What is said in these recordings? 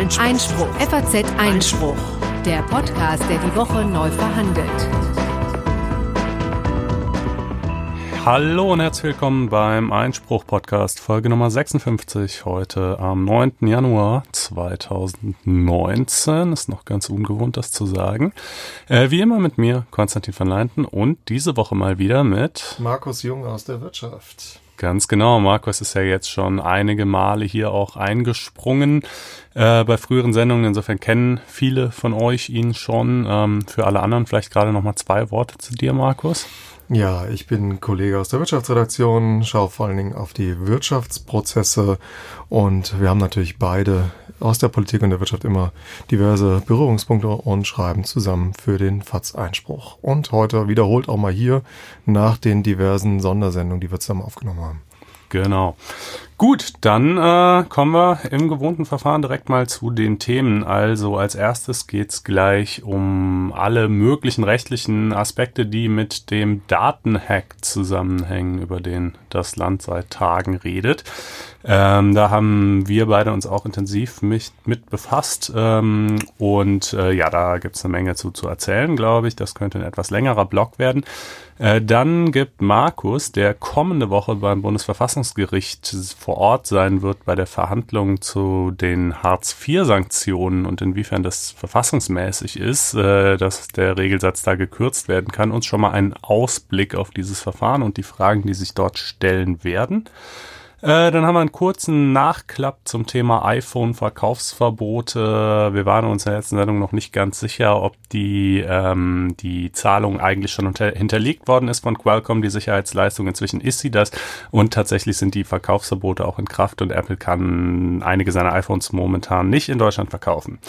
Einspruch. Einspruch. FAZ Einspruch. Der Podcast, der die Woche neu verhandelt. Hallo und herzlich willkommen beim Einspruch-Podcast, Folge Nummer 56, heute am 9. Januar 2019. Ist noch ganz ungewohnt, das zu sagen. Äh, wie immer mit mir, Konstantin van Leinten, und diese Woche mal wieder mit Markus Jung aus der Wirtschaft. Ganz genau. Markus ist ja jetzt schon einige Male hier auch eingesprungen äh, bei früheren Sendungen. Insofern kennen viele von euch ihn schon. Ähm, für alle anderen vielleicht gerade noch mal zwei Worte zu dir, Markus. Ja, ich bin Kollege aus der Wirtschaftsredaktion, schaue vor allen Dingen auf die Wirtschaftsprozesse und wir haben natürlich beide aus der Politik und der Wirtschaft immer diverse Berührungspunkte und schreiben zusammen für den FATS-Einspruch. Und heute wiederholt auch mal hier nach den diversen Sondersendungen, die wir zusammen aufgenommen haben. Genau. Gut, dann äh, kommen wir im gewohnten Verfahren direkt mal zu den Themen. Also als erstes geht's gleich um alle möglichen rechtlichen Aspekte, die mit dem Datenhack zusammenhängen, über den das Land seit Tagen redet. Ähm, da haben wir beide uns auch intensiv mit, mit befasst. Ähm, und äh, ja, da gibt's eine Menge zu, zu erzählen, glaube ich. Das könnte ein etwas längerer Blog werden. Äh, dann gibt Markus, der kommende Woche beim Bundesverfassungsgericht Ort sein wird bei der Verhandlung zu den Hartz-IV-Sanktionen und inwiefern das verfassungsmäßig ist, äh, dass der Regelsatz da gekürzt werden kann, uns schon mal einen Ausblick auf dieses Verfahren und die Fragen, die sich dort stellen werden. Äh, dann haben wir einen kurzen Nachklapp zum Thema iPhone-Verkaufsverbote. Wir waren uns in der letzten Sendung noch nicht ganz sicher, ob die, ähm, die Zahlung eigentlich schon hinterlegt worden ist von Qualcomm, die Sicherheitsleistung. Inzwischen ist sie das. Und tatsächlich sind die Verkaufsverbote auch in Kraft und Apple kann einige seiner iPhones momentan nicht in Deutschland verkaufen.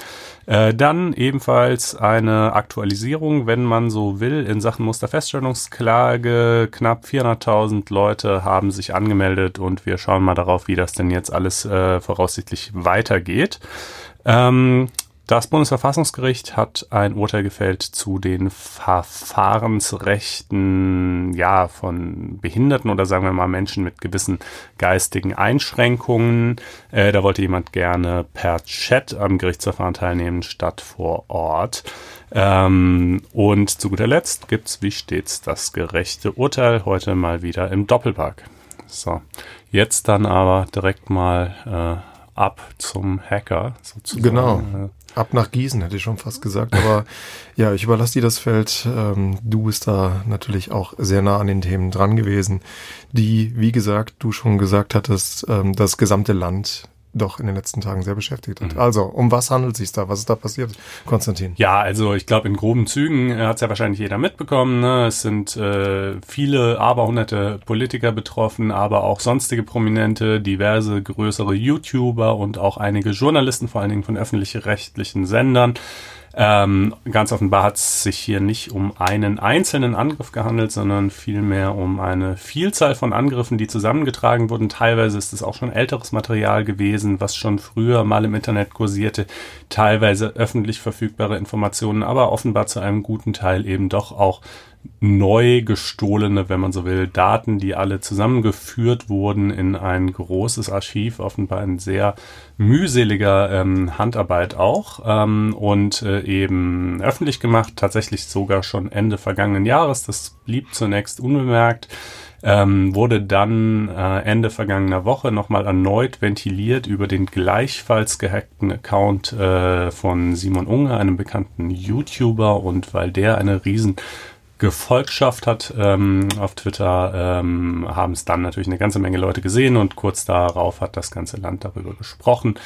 Äh, dann ebenfalls eine Aktualisierung, wenn man so will, in Sachen Musterfeststellungsklage. Knapp 400.000 Leute haben sich angemeldet und wir schauen mal darauf, wie das denn jetzt alles äh, voraussichtlich weitergeht. Ähm, das Bundesverfassungsgericht hat ein Urteil gefällt zu den Verfahrensrechten ja von Behinderten oder sagen wir mal Menschen mit gewissen geistigen Einschränkungen. Äh, da wollte jemand gerne per Chat am Gerichtsverfahren teilnehmen statt vor Ort. Ähm, und zu guter Letzt gibt's wie stets das gerechte Urteil heute mal wieder im Doppelpack. So, jetzt dann aber direkt mal äh, ab zum Hacker sozusagen. Genau. Ab nach Gießen hätte ich schon fast gesagt, aber ja, ich überlasse dir das Feld. Ähm, du bist da natürlich auch sehr nah an den Themen dran gewesen, die, wie gesagt, du schon gesagt hattest, ähm, das gesamte Land doch in den letzten Tagen sehr beschäftigt hat. Mhm. Also, um was handelt es sich da? Was ist da passiert, Konstantin? Ja, also ich glaube, in groben Zügen äh, hat es ja wahrscheinlich jeder mitbekommen. Ne? Es sind äh, viele, aber hunderte Politiker betroffen, aber auch sonstige Prominente, diverse größere YouTuber und auch einige Journalisten, vor allen Dingen von öffentlich-rechtlichen Sendern. Ähm, ganz offenbar hat es sich hier nicht um einen einzelnen Angriff gehandelt, sondern vielmehr um eine Vielzahl von Angriffen, die zusammengetragen wurden. Teilweise ist es auch schon älteres Material gewesen, was schon früher mal im Internet kursierte. Teilweise öffentlich verfügbare Informationen, aber offenbar zu einem guten Teil eben doch auch neu gestohlene, wenn man so will, Daten, die alle zusammengeführt wurden in ein großes Archiv, offenbar ein sehr mühseliger ähm, Handarbeit auch ähm, und äh, eben öffentlich gemacht, tatsächlich sogar schon Ende vergangenen Jahres. Das blieb zunächst unbemerkt. Ähm, wurde dann äh, Ende vergangener Woche nochmal erneut ventiliert über den gleichfalls gehackten Account äh, von Simon Unger, einem bekannten YouTuber und weil der eine riesen Gefolgschaft hat ähm, auf Twitter, ähm, haben es dann natürlich eine ganze Menge Leute gesehen und kurz darauf hat das ganze Land darüber gesprochen.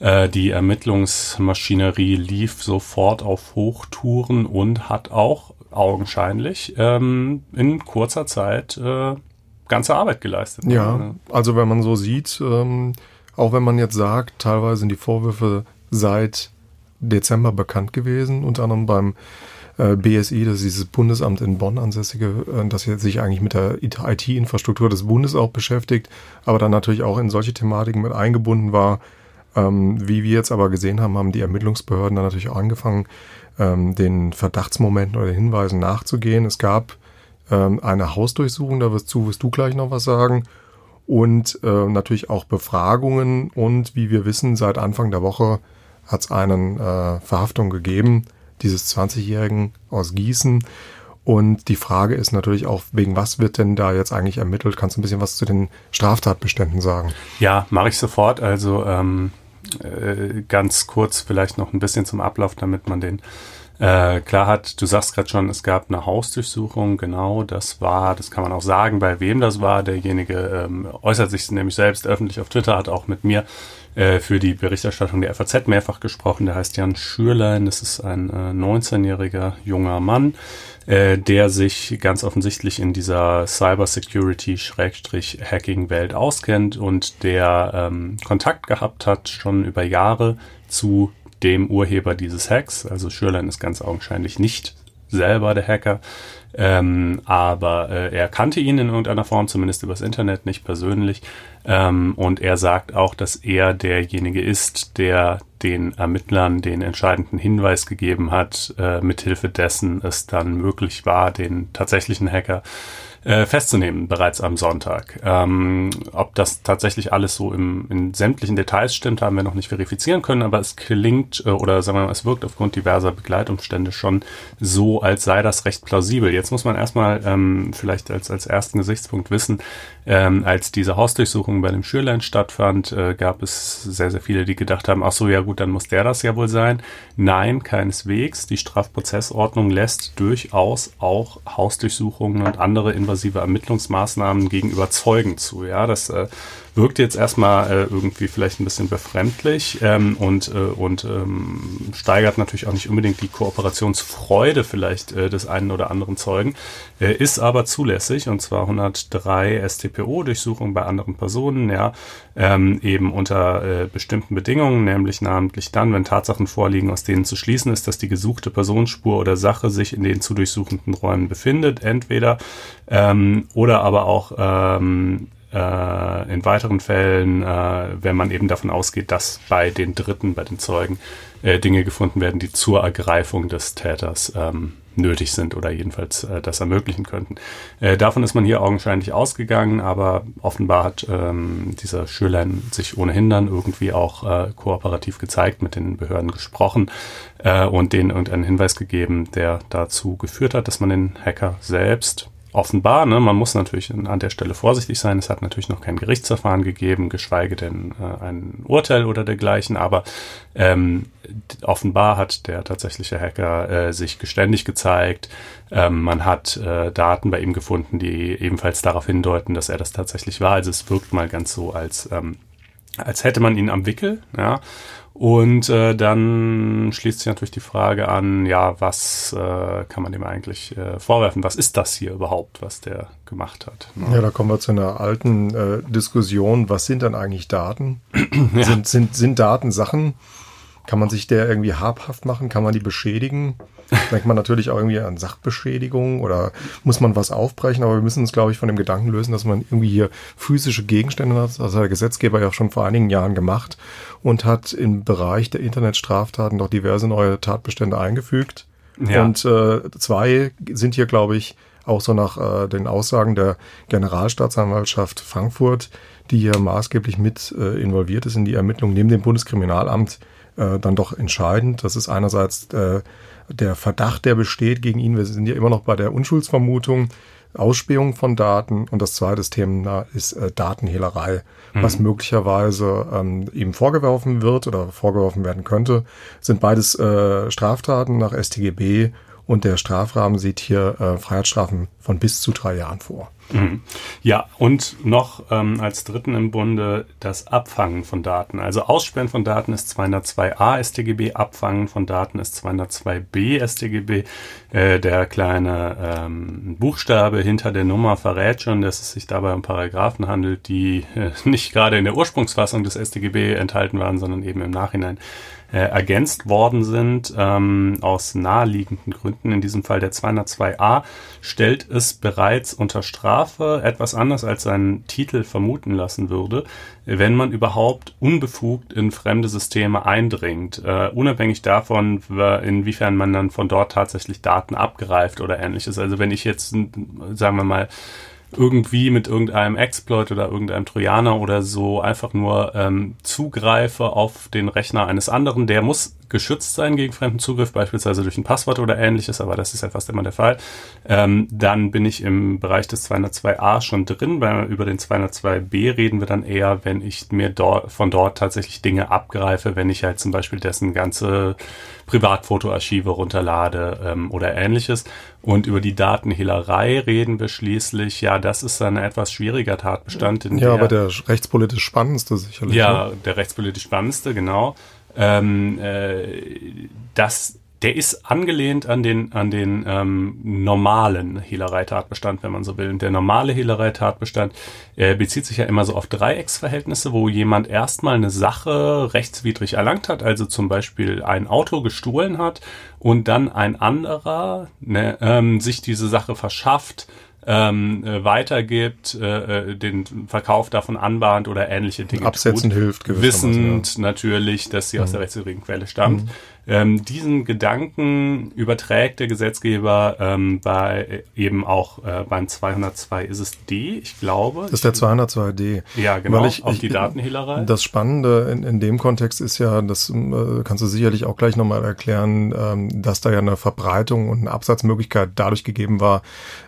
Äh, die Ermittlungsmaschinerie lief sofort auf Hochtouren und hat auch augenscheinlich ähm, in kurzer Zeit äh, ganze Arbeit geleistet. Ja, also wenn man so sieht, ähm, auch wenn man jetzt sagt, teilweise sind die Vorwürfe seit Dezember bekannt gewesen, unter anderem beim äh, BSI, das ist dieses Bundesamt in Bonn ansässige, äh, das sich eigentlich mit der IT-Infrastruktur des Bundes auch beschäftigt, aber dann natürlich auch in solche Thematiken mit eingebunden war. Ähm, wie wir jetzt aber gesehen haben, haben die Ermittlungsbehörden dann natürlich auch angefangen, ähm, den Verdachtsmomenten oder den Hinweisen nachzugehen. Es gab ähm, eine Hausdurchsuchung, da wirst du, wirst du gleich noch was sagen. Und äh, natürlich auch Befragungen und wie wir wissen, seit Anfang der Woche hat es einen äh, Verhaftung gegeben, dieses 20-Jährigen aus Gießen. Und die Frage ist natürlich auch, wegen was wird denn da jetzt eigentlich ermittelt? Kannst du ein bisschen was zu den Straftatbeständen sagen? Ja, mache ich sofort. Also ähm, äh, ganz kurz vielleicht noch ein bisschen zum Ablauf, damit man den äh, klar hat, du sagst gerade schon, es gab eine Hausdurchsuchung, genau, das war, das kann man auch sagen, bei wem das war. Derjenige ähm, äußert sich nämlich selbst öffentlich auf Twitter, hat auch mit mir äh, für die Berichterstattung der FAZ mehrfach gesprochen. Der heißt Jan Schürlein, das ist ein äh, 19-jähriger junger Mann, äh, der sich ganz offensichtlich in dieser Cybersecurity-Hacking-Welt auskennt und der ähm, Kontakt gehabt hat, schon über Jahre zu dem Urheber dieses Hacks. Also Schürlein ist ganz augenscheinlich nicht selber der Hacker, ähm, aber äh, er kannte ihn in irgendeiner Form, zumindest übers Internet, nicht persönlich. Ähm, und er sagt auch, dass er derjenige ist, der den Ermittlern den entscheidenden Hinweis gegeben hat, äh, mithilfe dessen es dann möglich war, den tatsächlichen Hacker äh, festzunehmen, bereits am Sonntag. Ähm, ob das tatsächlich alles so im, in sämtlichen Details stimmt, haben wir noch nicht verifizieren können, aber es klingt äh, oder sagen wir mal, es wirkt aufgrund diverser Begleitumstände schon so, als sei das recht plausibel. Jetzt muss man erstmal ähm, vielleicht als, als ersten Gesichtspunkt wissen, ähm, als diese Hausdurchsuchung bei dem Schürlein stattfand, äh, gab es sehr, sehr viele, die gedacht haben, ach so, ja gut, dann muss der das ja wohl sein. Nein, keineswegs. Die Strafprozessordnung lässt durchaus auch Hausdurchsuchungen und andere invasive Ermittlungsmaßnahmen gegenüber Zeugen zu. Ja, das äh, wirkt jetzt erstmal äh, irgendwie vielleicht ein bisschen befremdlich ähm, und, äh, und ähm, steigert natürlich auch nicht unbedingt die Kooperationsfreude vielleicht äh, des einen oder anderen Zeugen, äh, ist aber zulässig und zwar 103 STPO-Durchsuchungen bei anderen Personen, ja, ähm, eben unter äh, bestimmten Bedingungen, nämlich namentlich dann, wenn Tatsachen vorliegen, aus denen zu schließen ist, dass die gesuchte Personenspur oder Sache sich in den zu durchsuchenden Räumen befindet, entweder ähm, oder aber auch ähm, äh, in weiteren Fällen, äh, wenn man eben davon ausgeht, dass bei den Dritten, bei den Zeugen, äh, Dinge gefunden werden, die zur Ergreifung des Täters ähm, nötig sind oder jedenfalls äh, das ermöglichen könnten. Äh, davon ist man hier augenscheinlich ausgegangen, aber offenbar hat ähm, dieser Schürlein sich ohnehin dann irgendwie auch äh, kooperativ gezeigt, mit den Behörden gesprochen äh, und denen irgendeinen Hinweis gegeben, der dazu geführt hat, dass man den Hacker selbst offenbar, ne, man muss natürlich an der Stelle vorsichtig sein. Es hat natürlich noch kein Gerichtsverfahren gegeben, geschweige denn äh, ein Urteil oder dergleichen, aber ähm, offenbar hat der tatsächliche Hacker äh, sich geständig gezeigt. Ähm, man hat äh, Daten bei ihm gefunden, die ebenfalls darauf hindeuten, dass er das tatsächlich war. Also es wirkt mal ganz so, als, ähm, als hätte man ihn am Wickel, ja. Und äh, dann schließt sich natürlich die Frage an, ja, was äh, kann man dem eigentlich äh, vorwerfen? Was ist das hier überhaupt, was der gemacht hat? Ne? Ja, da kommen wir zu einer alten äh, Diskussion. Was sind dann eigentlich Daten? ja. sind, sind, sind Daten Sachen? Kann man sich der irgendwie habhaft machen? Kann man die beschädigen? Denkt man natürlich auch irgendwie an Sachbeschädigung oder muss man was aufbrechen, aber wir müssen uns, glaube ich, von dem Gedanken lösen, dass man irgendwie hier physische Gegenstände hat. Das hat der Gesetzgeber ja schon vor einigen Jahren gemacht und hat im Bereich der Internetstraftaten doch diverse neue Tatbestände eingefügt. Ja. Und äh, zwei sind hier, glaube ich, auch so nach äh, den Aussagen der Generalstaatsanwaltschaft Frankfurt, die hier maßgeblich mit äh, involviert ist in die Ermittlung neben dem Bundeskriminalamt, äh, dann doch entscheidend. Das ist einerseits äh, der Verdacht, der besteht gegen ihn. Wir sind ja immer noch bei der Unschuldsvermutung, Ausspähung von Daten und das zweite Thema ist äh, Datenhehlerei, mhm. was möglicherweise ähm, ihm vorgeworfen wird oder vorgeworfen werden könnte, sind beides äh, Straftaten nach StGB und der Strafrahmen sieht hier äh, Freiheitsstrafen von bis zu drei Jahren vor. Mhm. Ja, und noch ähm, als dritten im Bunde das Abfangen von Daten. Also Aussperren von Daten ist 202a StGB, Abfangen von Daten ist 202b StGB. Äh, der kleine ähm, Buchstabe hinter der Nummer verrät schon, dass es sich dabei um Paragraphen handelt, die äh, nicht gerade in der Ursprungsfassung des StGB enthalten waren, sondern eben im Nachhinein äh, ergänzt worden sind, ähm, aus naheliegenden Gründen. In diesem Fall der 202a stellt es bereits unter Strafe, etwas anders als seinen Titel vermuten lassen würde, wenn man überhaupt unbefugt in fremde Systeme eindringt, äh, unabhängig davon, inwiefern man dann von dort tatsächlich Daten abgreift oder ähnliches. Also wenn ich jetzt, sagen wir mal, irgendwie mit irgendeinem Exploit oder irgendeinem Trojaner oder so einfach nur ähm, zugreife auf den Rechner eines anderen, der muss geschützt sein gegen fremden Zugriff, beispielsweise durch ein Passwort oder ähnliches, aber das ist ja fast immer der Fall. Ähm, dann bin ich im Bereich des 202a schon drin. Weil über den 202b reden wir dann eher, wenn ich mir dort, von dort tatsächlich Dinge abgreife, wenn ich halt zum Beispiel dessen ganze Privatfotoarchive runterlade ähm, oder ähnliches. Und über die Datenhehlerei reden wir schließlich, ja, das ist ein etwas schwieriger Tatbestand. ja, der, aber der rechtspolitisch spannendste sicherlich. Ja, ne? der rechtspolitisch spannendste, genau. Ähm, äh, das der ist angelehnt an den, an den ähm, normalen Hehlereitatbestand, wenn man so will. Und der normale Hehlereitatbestand äh, bezieht sich ja immer so auf Dreiecksverhältnisse, wo jemand erstmal eine Sache rechtswidrig erlangt hat, also zum Beispiel ein Auto gestohlen hat und dann ein anderer ne, ähm, sich diese Sache verschafft, ähm, äh, weitergibt, äh, äh, den Verkauf davon anbahnt oder ähnliche Dinge Absetzen tut, hilft, wissend ja. natürlich, dass sie mhm. aus der rechtswidrigen Quelle stammt. Mhm. Ähm, diesen Gedanken überträgt der Gesetzgeber ähm, bei eben auch äh, beim 202 ist es D, ich glaube. Das ist der 202D. Ja, genau, ich, auf ich, die Datenhehlerei. Das Spannende in, in dem Kontext ist ja, das äh, kannst du sicherlich auch gleich nochmal erklären, ähm, dass da ja eine Verbreitung und eine Absatzmöglichkeit dadurch gegeben war,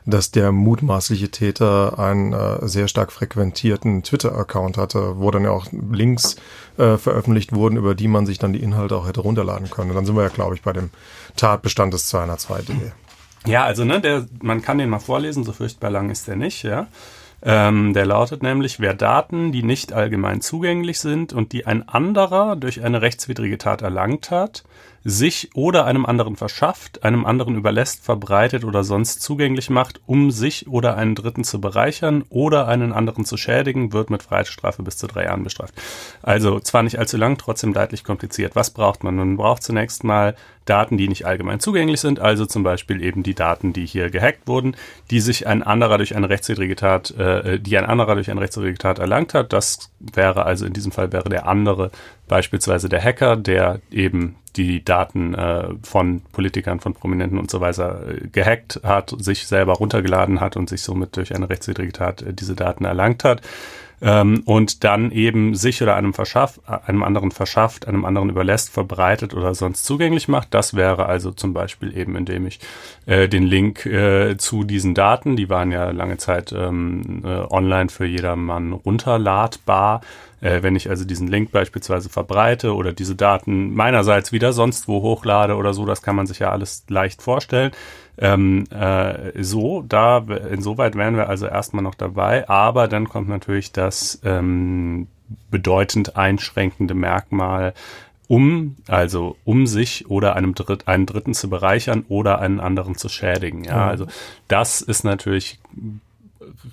dass der mutmaßliche Täter einen äh, sehr stark frequentierten Twitter-Account hatte, wo dann ja auch Links äh, veröffentlicht wurden, über die man sich dann die Inhalte auch hätte runterladen können. Und dann sind wir ja, glaube ich, bei dem Tatbestand des 202D. Ja, also ne, der, man kann den mal vorlesen, so furchtbar lang ist der nicht, ja. Ähm, der lautet nämlich, wer Daten, die nicht allgemein zugänglich sind und die ein anderer durch eine rechtswidrige Tat erlangt hat, sich oder einem anderen verschafft, einem anderen überlässt, verbreitet oder sonst zugänglich macht, um sich oder einen Dritten zu bereichern oder einen anderen zu schädigen, wird mit Freiheitsstrafe bis zu drei Jahren bestraft. Also zwar nicht allzu lang, trotzdem leidlich kompliziert. Was braucht man? Man braucht zunächst mal Daten, die nicht allgemein zugänglich sind, also zum Beispiel eben die Daten, die hier gehackt wurden, die sich ein anderer durch eine rechtswidrige Tat, äh, die ein anderer durch eine rechtswidrige Tat erlangt hat. Das wäre also in diesem Fall wäre der andere beispielsweise der Hacker, der eben die Daten äh, von Politikern, von Prominenten und so weiter äh, gehackt hat, sich selber runtergeladen hat und sich somit durch eine rechtswidrige Tat äh, diese Daten erlangt hat. Ähm, und dann eben sich oder einem verschafft, einem anderen verschafft, einem anderen überlässt, verbreitet oder sonst zugänglich macht. Das wäre also zum Beispiel eben, indem ich äh, den Link äh, zu diesen Daten, die waren ja lange Zeit ähm, äh, online für jedermann runterladbar, äh, wenn ich also diesen Link beispielsweise verbreite oder diese Daten meinerseits wieder sonst wo hochlade oder so, das kann man sich ja alles leicht vorstellen. Ähm, äh, so, da, insoweit wären wir also erstmal noch dabei, aber dann kommt natürlich das ähm, bedeutend einschränkende Merkmal, um, also um sich oder einem Dritt, einen Dritten zu bereichern oder einen anderen zu schädigen. Ja, mhm. also das ist natürlich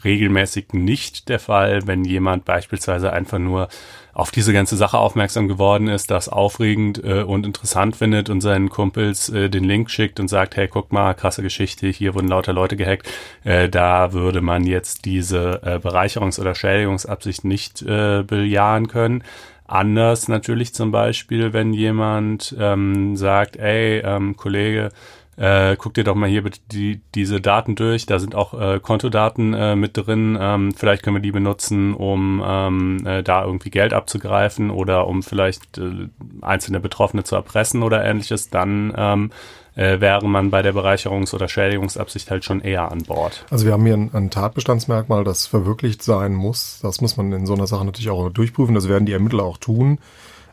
regelmäßig nicht der Fall, wenn jemand beispielsweise einfach nur auf diese ganze Sache aufmerksam geworden ist, das aufregend äh, und interessant findet und seinen Kumpels äh, den Link schickt und sagt, hey, guck mal, krasse Geschichte, hier wurden lauter Leute gehackt. Äh, da würde man jetzt diese äh, Bereicherungs- oder Schädigungsabsicht nicht äh, bejahen können. Anders natürlich zum Beispiel, wenn jemand ähm, sagt, ey, ähm, Kollege, äh, guck dir doch mal hier bitte die, diese Daten durch. Da sind auch äh, Kontodaten äh, mit drin. Ähm, vielleicht können wir die benutzen, um ähm, äh, da irgendwie Geld abzugreifen oder um vielleicht äh, einzelne Betroffene zu erpressen oder ähnliches. Dann ähm, äh, wäre man bei der Bereicherungs- oder Schädigungsabsicht halt schon eher an Bord. Also wir haben hier ein, ein, Tatbestandsmerkmal, das verwirklicht sein muss. Das muss man in so einer Sache natürlich auch durchprüfen. Das werden die Ermittler auch tun.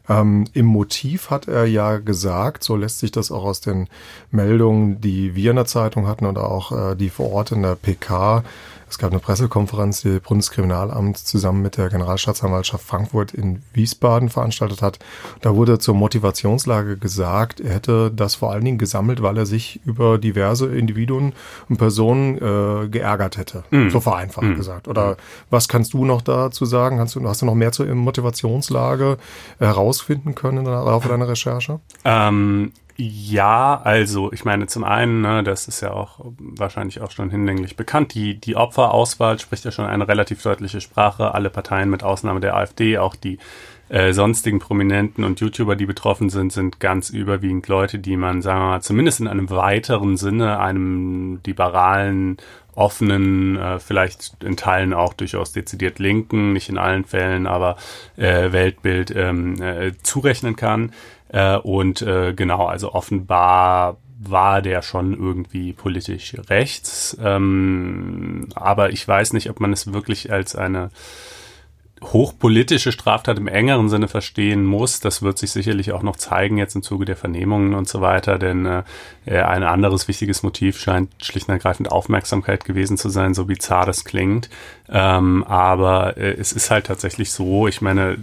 Ähm, Im Motiv hat er ja gesagt, so lässt sich das auch aus den Meldungen, die wir in der Zeitung hatten oder auch äh, die vor Ort in der PK es gab eine Pressekonferenz, die Bundeskriminalamt zusammen mit der Generalstaatsanwaltschaft Frankfurt in Wiesbaden veranstaltet hat. Da wurde zur Motivationslage gesagt, er hätte das vor allen Dingen gesammelt, weil er sich über diverse Individuen und Personen äh, geärgert hätte. Mm. So vereinfacht mm. gesagt. Oder was kannst du noch dazu sagen? Hast du, hast du noch mehr zur Motivationslage herausfinden können im Laufe deiner Recherche? Ähm, ja, also ich meine zum einen, ne, das ist ja auch wahrscheinlich auch schon hinlänglich bekannt, die, die Opferauswahl spricht ja schon eine relativ deutliche Sprache. Alle Parteien mit Ausnahme der AfD, auch die äh, sonstigen Prominenten und YouTuber, die betroffen sind, sind ganz überwiegend Leute, die man, sagen wir mal, zumindest in einem weiteren Sinne, einem liberalen offenen, äh, vielleicht in Teilen auch durchaus dezidiert linken, nicht in allen Fällen, aber äh, Weltbild ähm, äh, zurechnen kann. Äh, und äh, genau, also offenbar war der schon irgendwie politisch rechts. Ähm, aber ich weiß nicht, ob man es wirklich als eine hochpolitische Straftat im engeren Sinne verstehen muss. Das wird sich sicherlich auch noch zeigen jetzt im Zuge der Vernehmungen und so weiter, denn äh, ein anderes wichtiges Motiv scheint schlicht und ergreifend Aufmerksamkeit gewesen zu sein, so bizarr das klingt. Ähm, aber äh, es ist halt tatsächlich so, ich meine,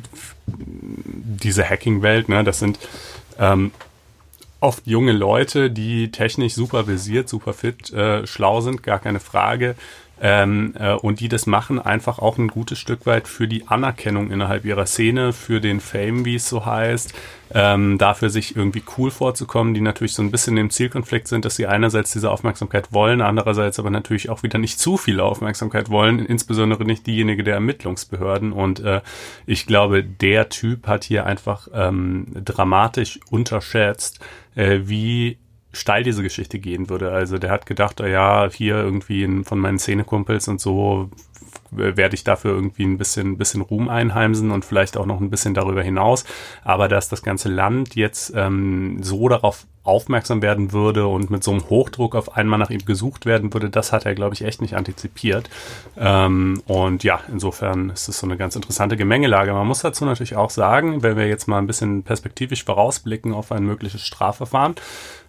diese Hacking-Welt, ne, das sind ähm, oft junge Leute, die technisch super visiert, super fit, äh, schlau sind, gar keine Frage, ähm, äh, und die das machen einfach auch ein gutes Stück weit für die Anerkennung innerhalb ihrer Szene, für den Fame, wie es so heißt, ähm, dafür sich irgendwie cool vorzukommen, die natürlich so ein bisschen im Zielkonflikt sind, dass sie einerseits diese Aufmerksamkeit wollen, andererseits aber natürlich auch wieder nicht zu viel Aufmerksamkeit wollen, insbesondere nicht diejenige der Ermittlungsbehörden. Und äh, ich glaube, der Typ hat hier einfach ähm, dramatisch unterschätzt, äh, wie steil diese Geschichte gehen würde. Also der hat gedacht, oh ja, hier irgendwie von meinen Szenekumpels und so werde ich dafür irgendwie ein bisschen, bisschen Ruhm einheimsen und vielleicht auch noch ein bisschen darüber hinaus. Aber dass das ganze Land jetzt ähm, so darauf aufmerksam werden würde und mit so einem Hochdruck auf einmal nach ihm gesucht werden würde, das hat er, glaube ich, echt nicht antizipiert. Ähm, und ja, insofern ist es so eine ganz interessante Gemengelage. Man muss dazu natürlich auch sagen, wenn wir jetzt mal ein bisschen perspektivisch vorausblicken auf ein mögliches Strafverfahren,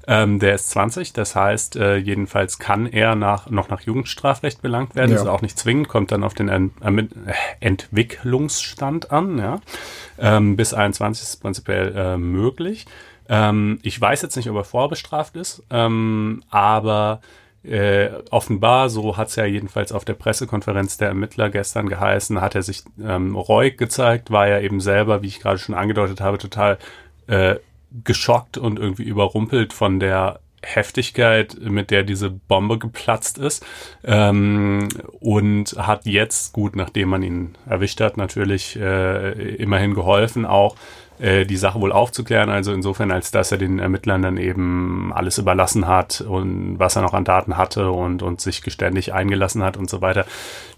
ähm, der ist 20, das heißt, äh, jedenfalls kann er nach, noch nach Jugendstrafrecht belangt werden. Ja. Ist auch nicht zwingend, kommt dann auf den Ent äh, Entwicklungsstand an. Ja. Ähm, bis 21 ist prinzipiell äh, möglich. Ähm, ich weiß jetzt nicht, ob er vorbestraft ist, ähm, aber äh, offenbar, so hat es ja jedenfalls auf der Pressekonferenz der Ermittler gestern geheißen, hat er sich ähm, reuig gezeigt, war ja eben selber, wie ich gerade schon angedeutet habe, total äh, geschockt und irgendwie überrumpelt von der Heftigkeit, mit der diese Bombe geplatzt ist ähm, und hat jetzt, gut, nachdem man ihn erwischt hat, natürlich äh, immerhin geholfen, auch äh, die Sache wohl aufzuklären. Also insofern, als dass er den Ermittlern dann eben alles überlassen hat und was er noch an Daten hatte und, und sich geständig eingelassen hat und so weiter.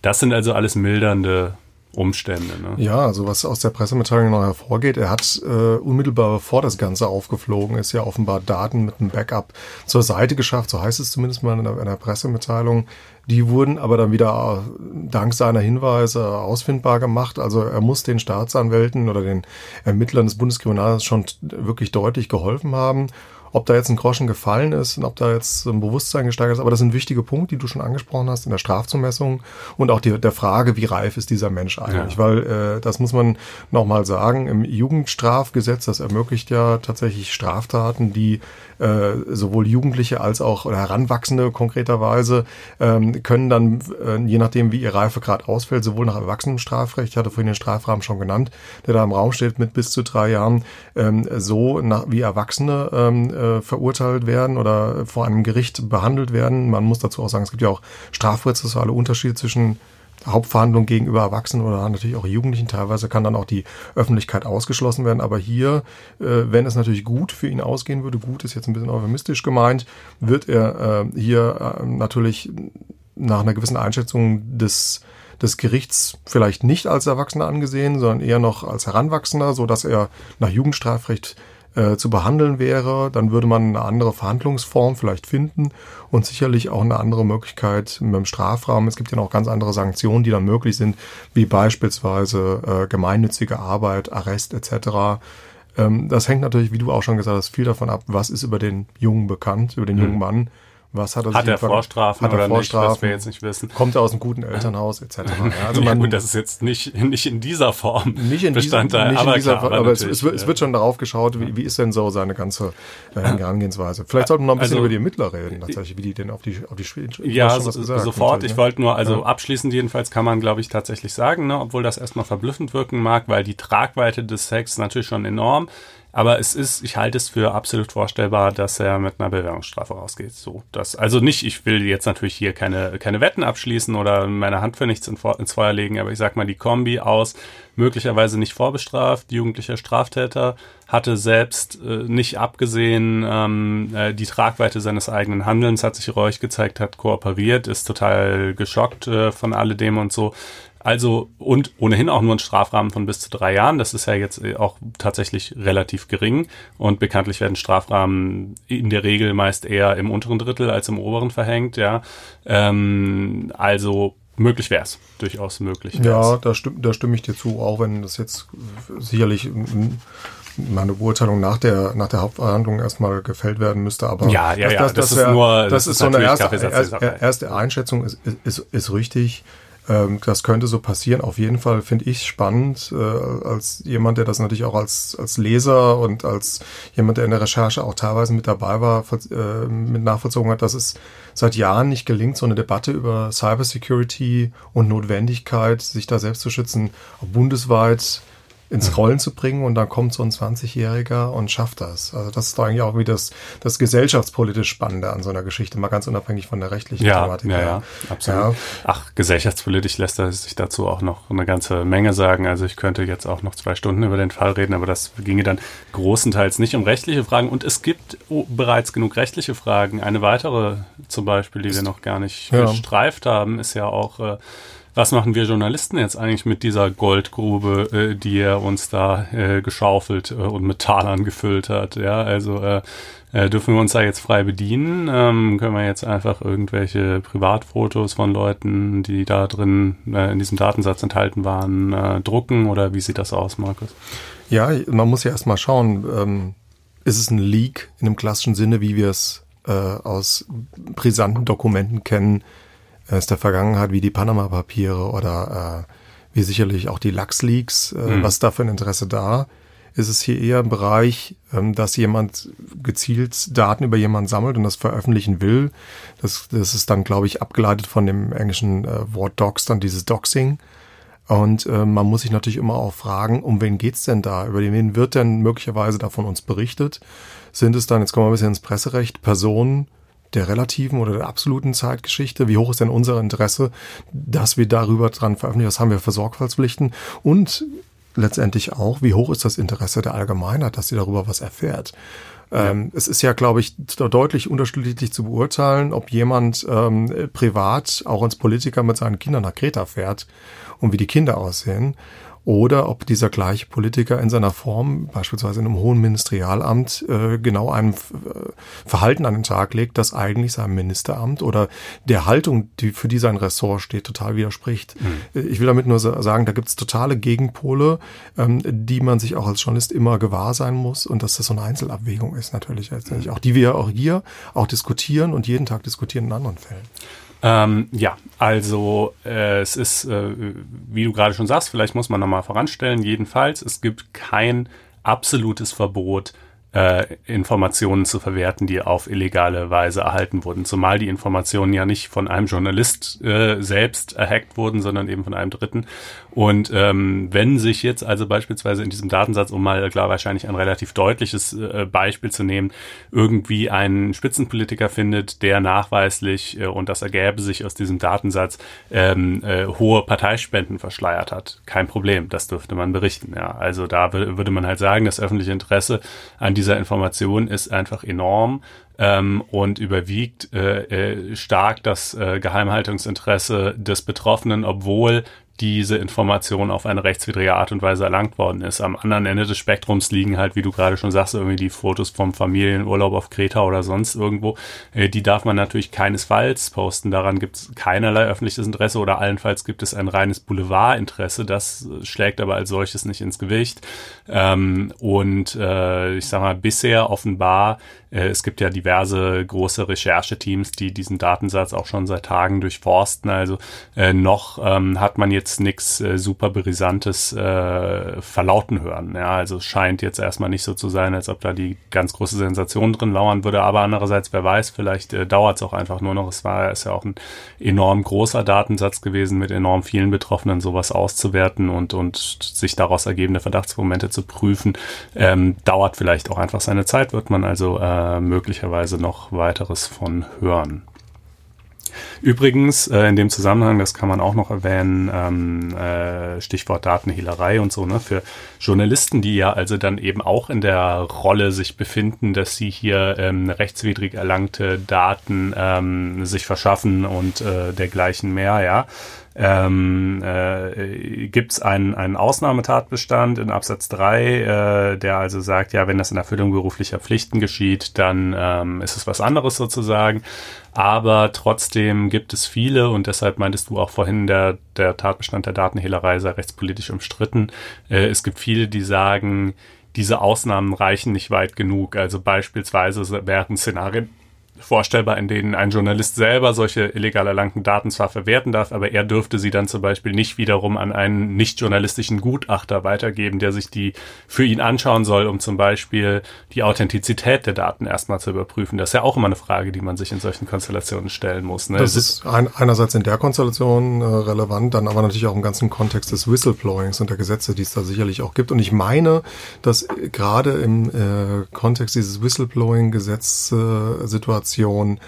Das sind also alles mildernde Umstände. Ne? Ja, also was aus der Pressemitteilung noch hervorgeht, er hat äh, unmittelbar bevor das Ganze aufgeflogen ist, ja offenbar Daten mit einem Backup zur Seite geschafft, so heißt es zumindest mal in der, Pressemitteilung. Die wurden aber dann wieder äh, dank seiner Hinweise ausfindbar gemacht. Also er muss den Staatsanwälten oder den Ermittlern des Bundeskriminalamts schon wirklich deutlich geholfen haben. Ob da jetzt ein Groschen gefallen ist und ob da jetzt ein Bewusstsein gesteigert ist, aber das sind wichtige Punkte, die du schon angesprochen hast in der Strafzumessung und auch die, der Frage, wie reif ist dieser Mensch eigentlich, ja. weil äh, das muss man nochmal sagen, im Jugendstrafgesetz, das ermöglicht ja tatsächlich Straftaten, die äh, sowohl Jugendliche als auch oder Heranwachsende konkreterweise ähm, können dann, äh, je nachdem wie ihr Reifegrad ausfällt, sowohl nach Erwachsenenstrafrecht, ich hatte vorhin den Strafrahmen schon genannt, der da im Raum steht mit bis zu drei Jahren, ähm, so nach, wie Erwachsene ähm, äh, verurteilt werden oder vor einem Gericht behandelt werden. Man muss dazu auch sagen, es gibt ja auch strafprozessuale Unterschiede zwischen Hauptverhandlung gegenüber Erwachsenen oder natürlich auch Jugendlichen. Teilweise kann dann auch die Öffentlichkeit ausgeschlossen werden. Aber hier, äh, wenn es natürlich gut für ihn ausgehen würde, gut ist jetzt ein bisschen euphemistisch gemeint, wird er äh, hier äh, natürlich nach einer gewissen Einschätzung des des Gerichts vielleicht nicht als Erwachsener angesehen, sondern eher noch als Heranwachsender, so dass er nach Jugendstrafrecht äh, zu behandeln wäre, dann würde man eine andere Verhandlungsform vielleicht finden und sicherlich auch eine andere Möglichkeit mit dem Strafraum. Es gibt ja noch ganz andere Sanktionen, die dann möglich sind, wie beispielsweise äh, gemeinnützige Arbeit, Arrest etc. Ähm, das hängt natürlich, wie du auch schon gesagt hast, viel davon ab, was ist über den Jungen bekannt, über den mhm. jungen Mann was hat er Hat er Vorstrafen hat er oder Vorstrafen, nicht, was wir jetzt nicht wissen. Kommt er aus einem guten Elternhaus etc. Ja, also man, ja, gut, das ist jetzt nicht, nicht in dieser Form nicht in Bestandteil, nicht aber, in dieser, klar, aber, es, es, wird, es wird schon darauf geschaut, wie, wie ist denn so seine ganze äh, Herangehensweise. Vielleicht sollten wir noch ein bisschen also, über die Ermittler reden, tatsächlich, wie die denn auf die auf die Ja, so, sofort. Ich wollte nur, also ja. abschließend jedenfalls kann man, glaube ich, tatsächlich sagen, ne, obwohl das erstmal verblüffend wirken mag, weil die Tragweite des Sex natürlich schon enorm aber es ist, ich halte es für absolut vorstellbar, dass er mit einer Bewährungsstrafe rausgeht. So, das, also nicht, ich will jetzt natürlich hier keine, keine Wetten abschließen oder meine Hand für nichts ins Feuer legen, aber ich sag mal, die Kombi aus möglicherweise nicht vorbestraft, jugendlicher Straftäter, hatte selbst äh, nicht abgesehen, ähm, äh, die Tragweite seines eigenen Handelns hat sich reuig gezeigt, hat kooperiert, ist total geschockt äh, von alledem und so. Also und ohnehin auch nur ein Strafrahmen von bis zu drei Jahren. Das ist ja jetzt äh, auch tatsächlich relativ gering. Und bekanntlich werden Strafrahmen in der Regel meist eher im unteren Drittel als im oberen verhängt. Ja, ähm, also möglich wäre es, durchaus möglich. Wär's. Ja, da, stimm, da stimme ich dir zu, auch wenn das jetzt sicherlich meine Beurteilung nach der nach der Hauptverhandlung erstmal gefällt werden müsste, aber ja, ja, das, ja, das, das, das ist wär, nur das, ist so eine erste, erste, erste Einschätzung ist, ist, ist richtig. Ähm, das könnte so passieren. Auf jeden Fall finde ich spannend, äh, als jemand, der das natürlich auch als, als Leser und als jemand, der in der Recherche auch teilweise mit dabei war, äh, mit nachvollzogen hat, dass es seit Jahren nicht gelingt, so eine Debatte über Cybersecurity und Notwendigkeit, sich da selbst zu schützen, bundesweit ins Rollen zu bringen und dann kommt so ein 20-Jähriger und schafft das. Also das ist doch eigentlich auch wie das, das gesellschaftspolitisch Spannende an so einer Geschichte, mal ganz unabhängig von der rechtlichen ja, Thematik. Ja, ja, absolut. Ja. Ach, gesellschaftspolitisch lässt sich dazu auch noch eine ganze Menge sagen. Also ich könnte jetzt auch noch zwei Stunden über den Fall reden, aber das ginge dann großenteils nicht um rechtliche Fragen. Und es gibt bereits genug rechtliche Fragen. Eine weitere zum Beispiel, die wir noch gar nicht ja. gestreift haben, ist ja auch äh, was machen wir Journalisten jetzt eigentlich mit dieser Goldgrube, äh, die er uns da äh, geschaufelt äh, und mit Talern gefüllt hat? Ja, also äh, äh, dürfen wir uns da jetzt frei bedienen? Ähm, können wir jetzt einfach irgendwelche Privatfotos von Leuten, die da drin äh, in diesem Datensatz enthalten waren, äh, drucken oder wie sieht das aus, Markus? Ja, man muss ja erstmal schauen, ähm, ist es ein Leak in dem klassischen Sinne, wie wir es äh, aus brisanten Dokumenten kennen? Aus der Vergangenheit wie die Panama-Papiere oder äh, wie sicherlich auch die Lachs-Leaks. Äh, mhm. Was da für ein Interesse da? Ist es hier eher ein Bereich, ähm, dass jemand gezielt Daten über jemanden sammelt und das veröffentlichen will? Das, das ist dann, glaube ich, abgeleitet von dem englischen äh, Wort Docs, dann dieses Doxing. Und äh, man muss sich natürlich immer auch fragen, um wen geht's denn da? Über wen wird denn möglicherweise da von uns berichtet? Sind es dann, jetzt kommen wir ein bisschen ins Presserecht, Personen, der relativen oder der absoluten Zeitgeschichte? Wie hoch ist denn unser Interesse, dass wir darüber dran veröffentlichen? Was haben wir für Sorgfaltspflichten? Und letztendlich auch, wie hoch ist das Interesse der Allgemeinheit, dass sie darüber was erfährt? Ja. Ähm, es ist ja, glaube ich, deutlich unterschiedlich zu beurteilen, ob jemand ähm, privat auch als Politiker mit seinen Kindern nach Kreta fährt und wie die Kinder aussehen oder ob dieser gleiche Politiker in seiner Form, beispielsweise in einem hohen Ministerialamt, äh, genau einem äh, Verhalten an den Tag legt, das eigentlich seinem Ministeramt oder der Haltung, die für die sein Ressort steht, total widerspricht. Mhm. Ich will damit nur sagen, da gibt es totale Gegenpole, ähm, die man sich auch als Journalist immer gewahr sein muss und dass das so eine Einzelabwägung ist natürlich, mhm. auch die wir auch hier auch diskutieren und jeden Tag diskutieren in anderen Fällen. Ähm, ja, also äh, es ist, äh, wie du gerade schon sagst, vielleicht muss man nochmal voranstellen, jedenfalls, es gibt kein absolutes Verbot, äh, Informationen zu verwerten, die auf illegale Weise erhalten wurden. Zumal die Informationen ja nicht von einem Journalist äh, selbst erhackt wurden, sondern eben von einem Dritten. Und ähm, wenn sich jetzt also beispielsweise in diesem Datensatz, um mal klar wahrscheinlich ein relativ deutliches äh, Beispiel zu nehmen, irgendwie ein Spitzenpolitiker findet, der nachweislich, äh, und das ergäbe sich aus diesem Datensatz, ähm, äh, hohe Parteispenden verschleiert hat. Kein Problem, das dürfte man berichten. Ja. Also da würde man halt sagen, das öffentliche Interesse an dieser Information ist einfach enorm ähm, und überwiegt äh, äh, stark das äh, Geheimhaltungsinteresse des Betroffenen, obwohl diese Information auf eine rechtswidrige Art und Weise erlangt worden ist. Am anderen Ende des Spektrums liegen halt, wie du gerade schon sagst, irgendwie die Fotos vom Familienurlaub auf Kreta oder sonst irgendwo. Äh, die darf man natürlich keinesfalls posten. Daran gibt es keinerlei öffentliches Interesse oder allenfalls gibt es ein reines Boulevardinteresse. Das schlägt aber als solches nicht ins Gewicht. Ähm, und äh, ich sag mal, bisher offenbar äh, es gibt ja diverse große Rechercheteams, die diesen Datensatz auch schon seit Tagen durchforsten. Also äh, noch ähm, hat man jetzt jetzt nichts äh, super Brisantes äh, verlauten hören. Ja, also es scheint jetzt erstmal nicht so zu sein, als ob da die ganz große Sensation drin lauern würde. Aber andererseits, wer weiß, vielleicht äh, dauert es auch einfach nur noch. Es war ist ja auch ein enorm großer Datensatz gewesen, mit enorm vielen Betroffenen sowas auszuwerten und, und sich daraus ergebende Verdachtsmomente zu prüfen. Ähm, dauert vielleicht auch einfach seine Zeit, wird man also äh, möglicherweise noch weiteres von hören. Übrigens, äh, in dem Zusammenhang, das kann man auch noch erwähnen, ähm, äh, Stichwort Datenhehlerei und so, ne, für Journalisten, die ja also dann eben auch in der Rolle sich befinden, dass sie hier ähm, rechtswidrig erlangte Daten ähm, sich verschaffen und äh, dergleichen mehr, ja ähm, äh, gibt es einen, einen Ausnahmetatbestand in Absatz 3, äh, der also sagt, ja, wenn das in Erfüllung beruflicher Pflichten geschieht, dann ähm, ist es was anderes sozusagen. Aber trotzdem gibt es viele, und deshalb meintest du auch vorhin, der, der Tatbestand der Datenhehlerei sei rechtspolitisch umstritten. Äh, es gibt viele, die sagen, diese Ausnahmen reichen nicht weit genug. Also beispielsweise wären Szenarien vorstellbar, in denen ein Journalist selber solche illegal erlangten Daten zwar verwerten darf, aber er dürfte sie dann zum Beispiel nicht wiederum an einen nicht journalistischen Gutachter weitergeben, der sich die für ihn anschauen soll, um zum Beispiel die Authentizität der Daten erstmal zu überprüfen. Das ist ja auch immer eine Frage, die man sich in solchen Konstellationen stellen muss. Ne? Das ist ein, einerseits in der Konstellation äh, relevant, dann aber natürlich auch im ganzen Kontext des Whistleblowings und der Gesetze, die es da sicherlich auch gibt. Und ich meine, dass gerade im äh, Kontext dieses Whistleblowing-Gesetz-Situation Situation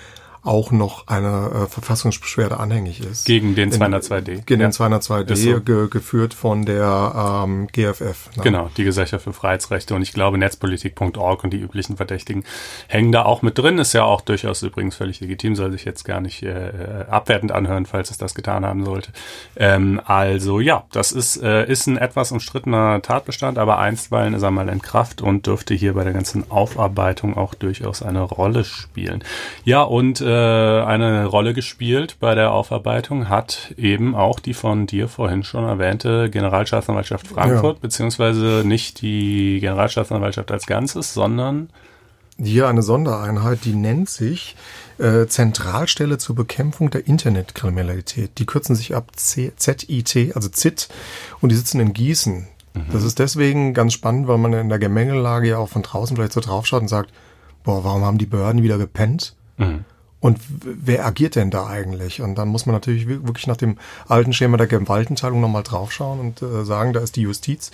auch noch eine äh, Verfassungsbeschwerde anhängig ist. Gegen den 202D. Gegen den 202D, so. ge geführt von der ähm, GFF. Ne? Genau, die Gesellschaft für Freiheitsrechte. Und ich glaube, netzpolitik.org und die üblichen Verdächtigen hängen da auch mit drin. Ist ja auch durchaus übrigens völlig legitim, soll sich jetzt gar nicht äh, abwertend anhören, falls es das getan haben sollte. Ähm, also ja, das ist, äh, ist ein etwas umstrittener Tatbestand, aber einstweilen ist er mal in Kraft und dürfte hier bei der ganzen Aufarbeitung auch durchaus eine Rolle spielen. Ja, und äh, äh, eine Rolle gespielt bei der Aufarbeitung hat eben auch die von dir vorhin schon erwähnte Generalstaatsanwaltschaft Frankfurt, ja. beziehungsweise nicht die Generalstaatsanwaltschaft als Ganzes, sondern hier eine Sondereinheit, die nennt sich äh, Zentralstelle zur Bekämpfung der Internetkriminalität. Die kürzen sich ab C ZIT, also ZIT, und die sitzen in Gießen. Mhm. Das ist deswegen ganz spannend, weil man in der Gemengelage ja auch von draußen vielleicht so draufschaut und sagt, boah, warum haben die Behörden wieder gepennt? Mhm. Und wer agiert denn da eigentlich? Und dann muss man natürlich wirklich nach dem alten Schema der Gewaltenteilung nochmal draufschauen und äh, sagen, da ist die Justiz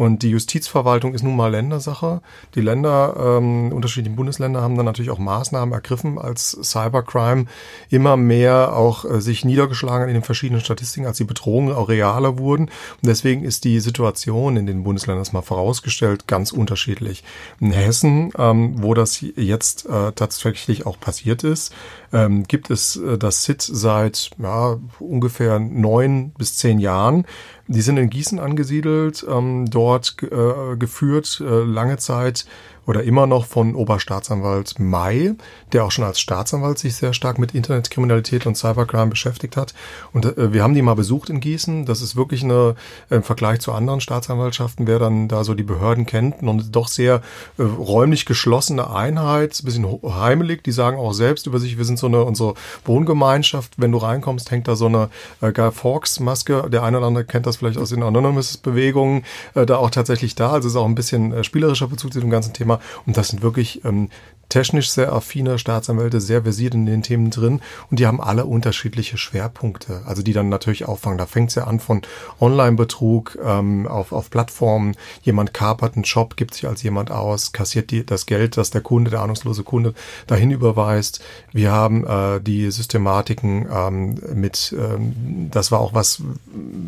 und die Justizverwaltung ist nun mal Ländersache. Die Länder, ähm, unterschiedliche Bundesländer haben dann natürlich auch Maßnahmen ergriffen, als Cybercrime immer mehr auch äh, sich niedergeschlagen in den verschiedenen Statistiken, als die Bedrohungen auch realer wurden. Und deswegen ist die Situation in den Bundesländern das mal vorausgestellt ganz unterschiedlich. In Hessen, ähm, wo das jetzt äh, tatsächlich auch passiert ist, ähm, gibt es äh, das SIT seit ja, ungefähr neun bis zehn Jahren. Die sind in Gießen angesiedelt, ähm, dort äh, geführt äh, lange Zeit oder immer noch von Oberstaatsanwalt May, der auch schon als Staatsanwalt sich sehr stark mit Internetkriminalität und Cybercrime beschäftigt hat. Und äh, wir haben die mal besucht in Gießen. Das ist wirklich eine, äh, im Vergleich zu anderen Staatsanwaltschaften, wer dann da so die Behörden kennt, und doch sehr äh, räumlich geschlossene Einheit, bisschen heimelig. Die sagen auch selbst über sich, wir sind so eine, unsere Wohngemeinschaft. Wenn du reinkommst, hängt da so eine äh, Guy Fawkes Maske. Der eine oder andere kennt das vielleicht aus den Anonymous-Bewegungen, äh, da auch tatsächlich da. Also ist auch ein bisschen äh, spielerischer Bezug zu dem ganzen Thema. Und das sind wirklich ähm, technisch sehr affine Staatsanwälte, sehr versiert in den Themen drin und die haben alle unterschiedliche Schwerpunkte, also die dann natürlich auffangen. Da fängt es ja an von Online-Betrug ähm, auf, auf Plattformen, jemand kapert einen Job, gibt sich als jemand aus, kassiert die, das Geld, das der Kunde, der ahnungslose Kunde dahin überweist. Wir haben äh, die Systematiken ähm, mit, ähm, das war auch was,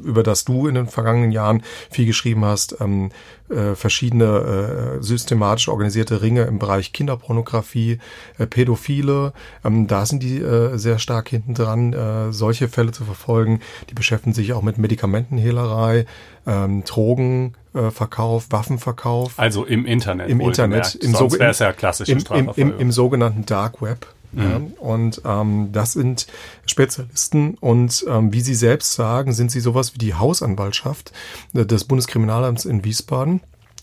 über das du in den vergangenen Jahren viel geschrieben hast, ähm, äh, verschiedene äh, systematisch organisierte Ringe im Bereich Kinderpornografie, äh, Pädophile. Ähm, da sind die äh, sehr stark hinten dran, äh, solche Fälle zu verfolgen. Die beschäftigen sich auch mit Medikamentenhehlerei, ähm, Drogen, äh, Verkauf, Waffenverkauf. Also im Internet. Im Internet. Im Sonst wäre es ja klassische im, im, im, im sogenannten Dark Web. Mhm. Ja, und ähm, das sind Spezialisten und ähm, wie Sie selbst sagen, sind sie sowas wie die Hausanwaltschaft äh, des Bundeskriminalamts in Wiesbaden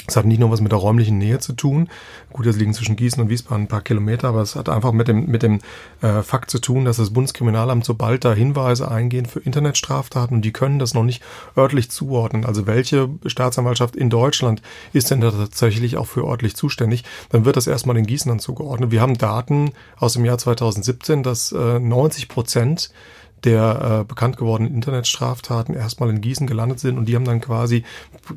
Es hat nicht nur was mit der räumlichen Nähe zu tun. Gut, das liegen zwischen Gießen und Wiesbaden ein paar Kilometer, aber es hat einfach mit dem, mit dem äh, Fakt zu tun, dass das Bundeskriminalamt sobald da Hinweise eingehen für Internetstraftaten und die können das noch nicht örtlich zuordnen. Also welche Staatsanwaltschaft in Deutschland ist denn da tatsächlich auch für örtlich zuständig? Dann wird das erstmal in Gießen dann zugeordnet. Wir haben Daten aus dem Jahr 2017, dass äh, 90 Prozent der äh, bekannt gewordenen Internetstraftaten erstmal in Gießen gelandet sind und die haben dann quasi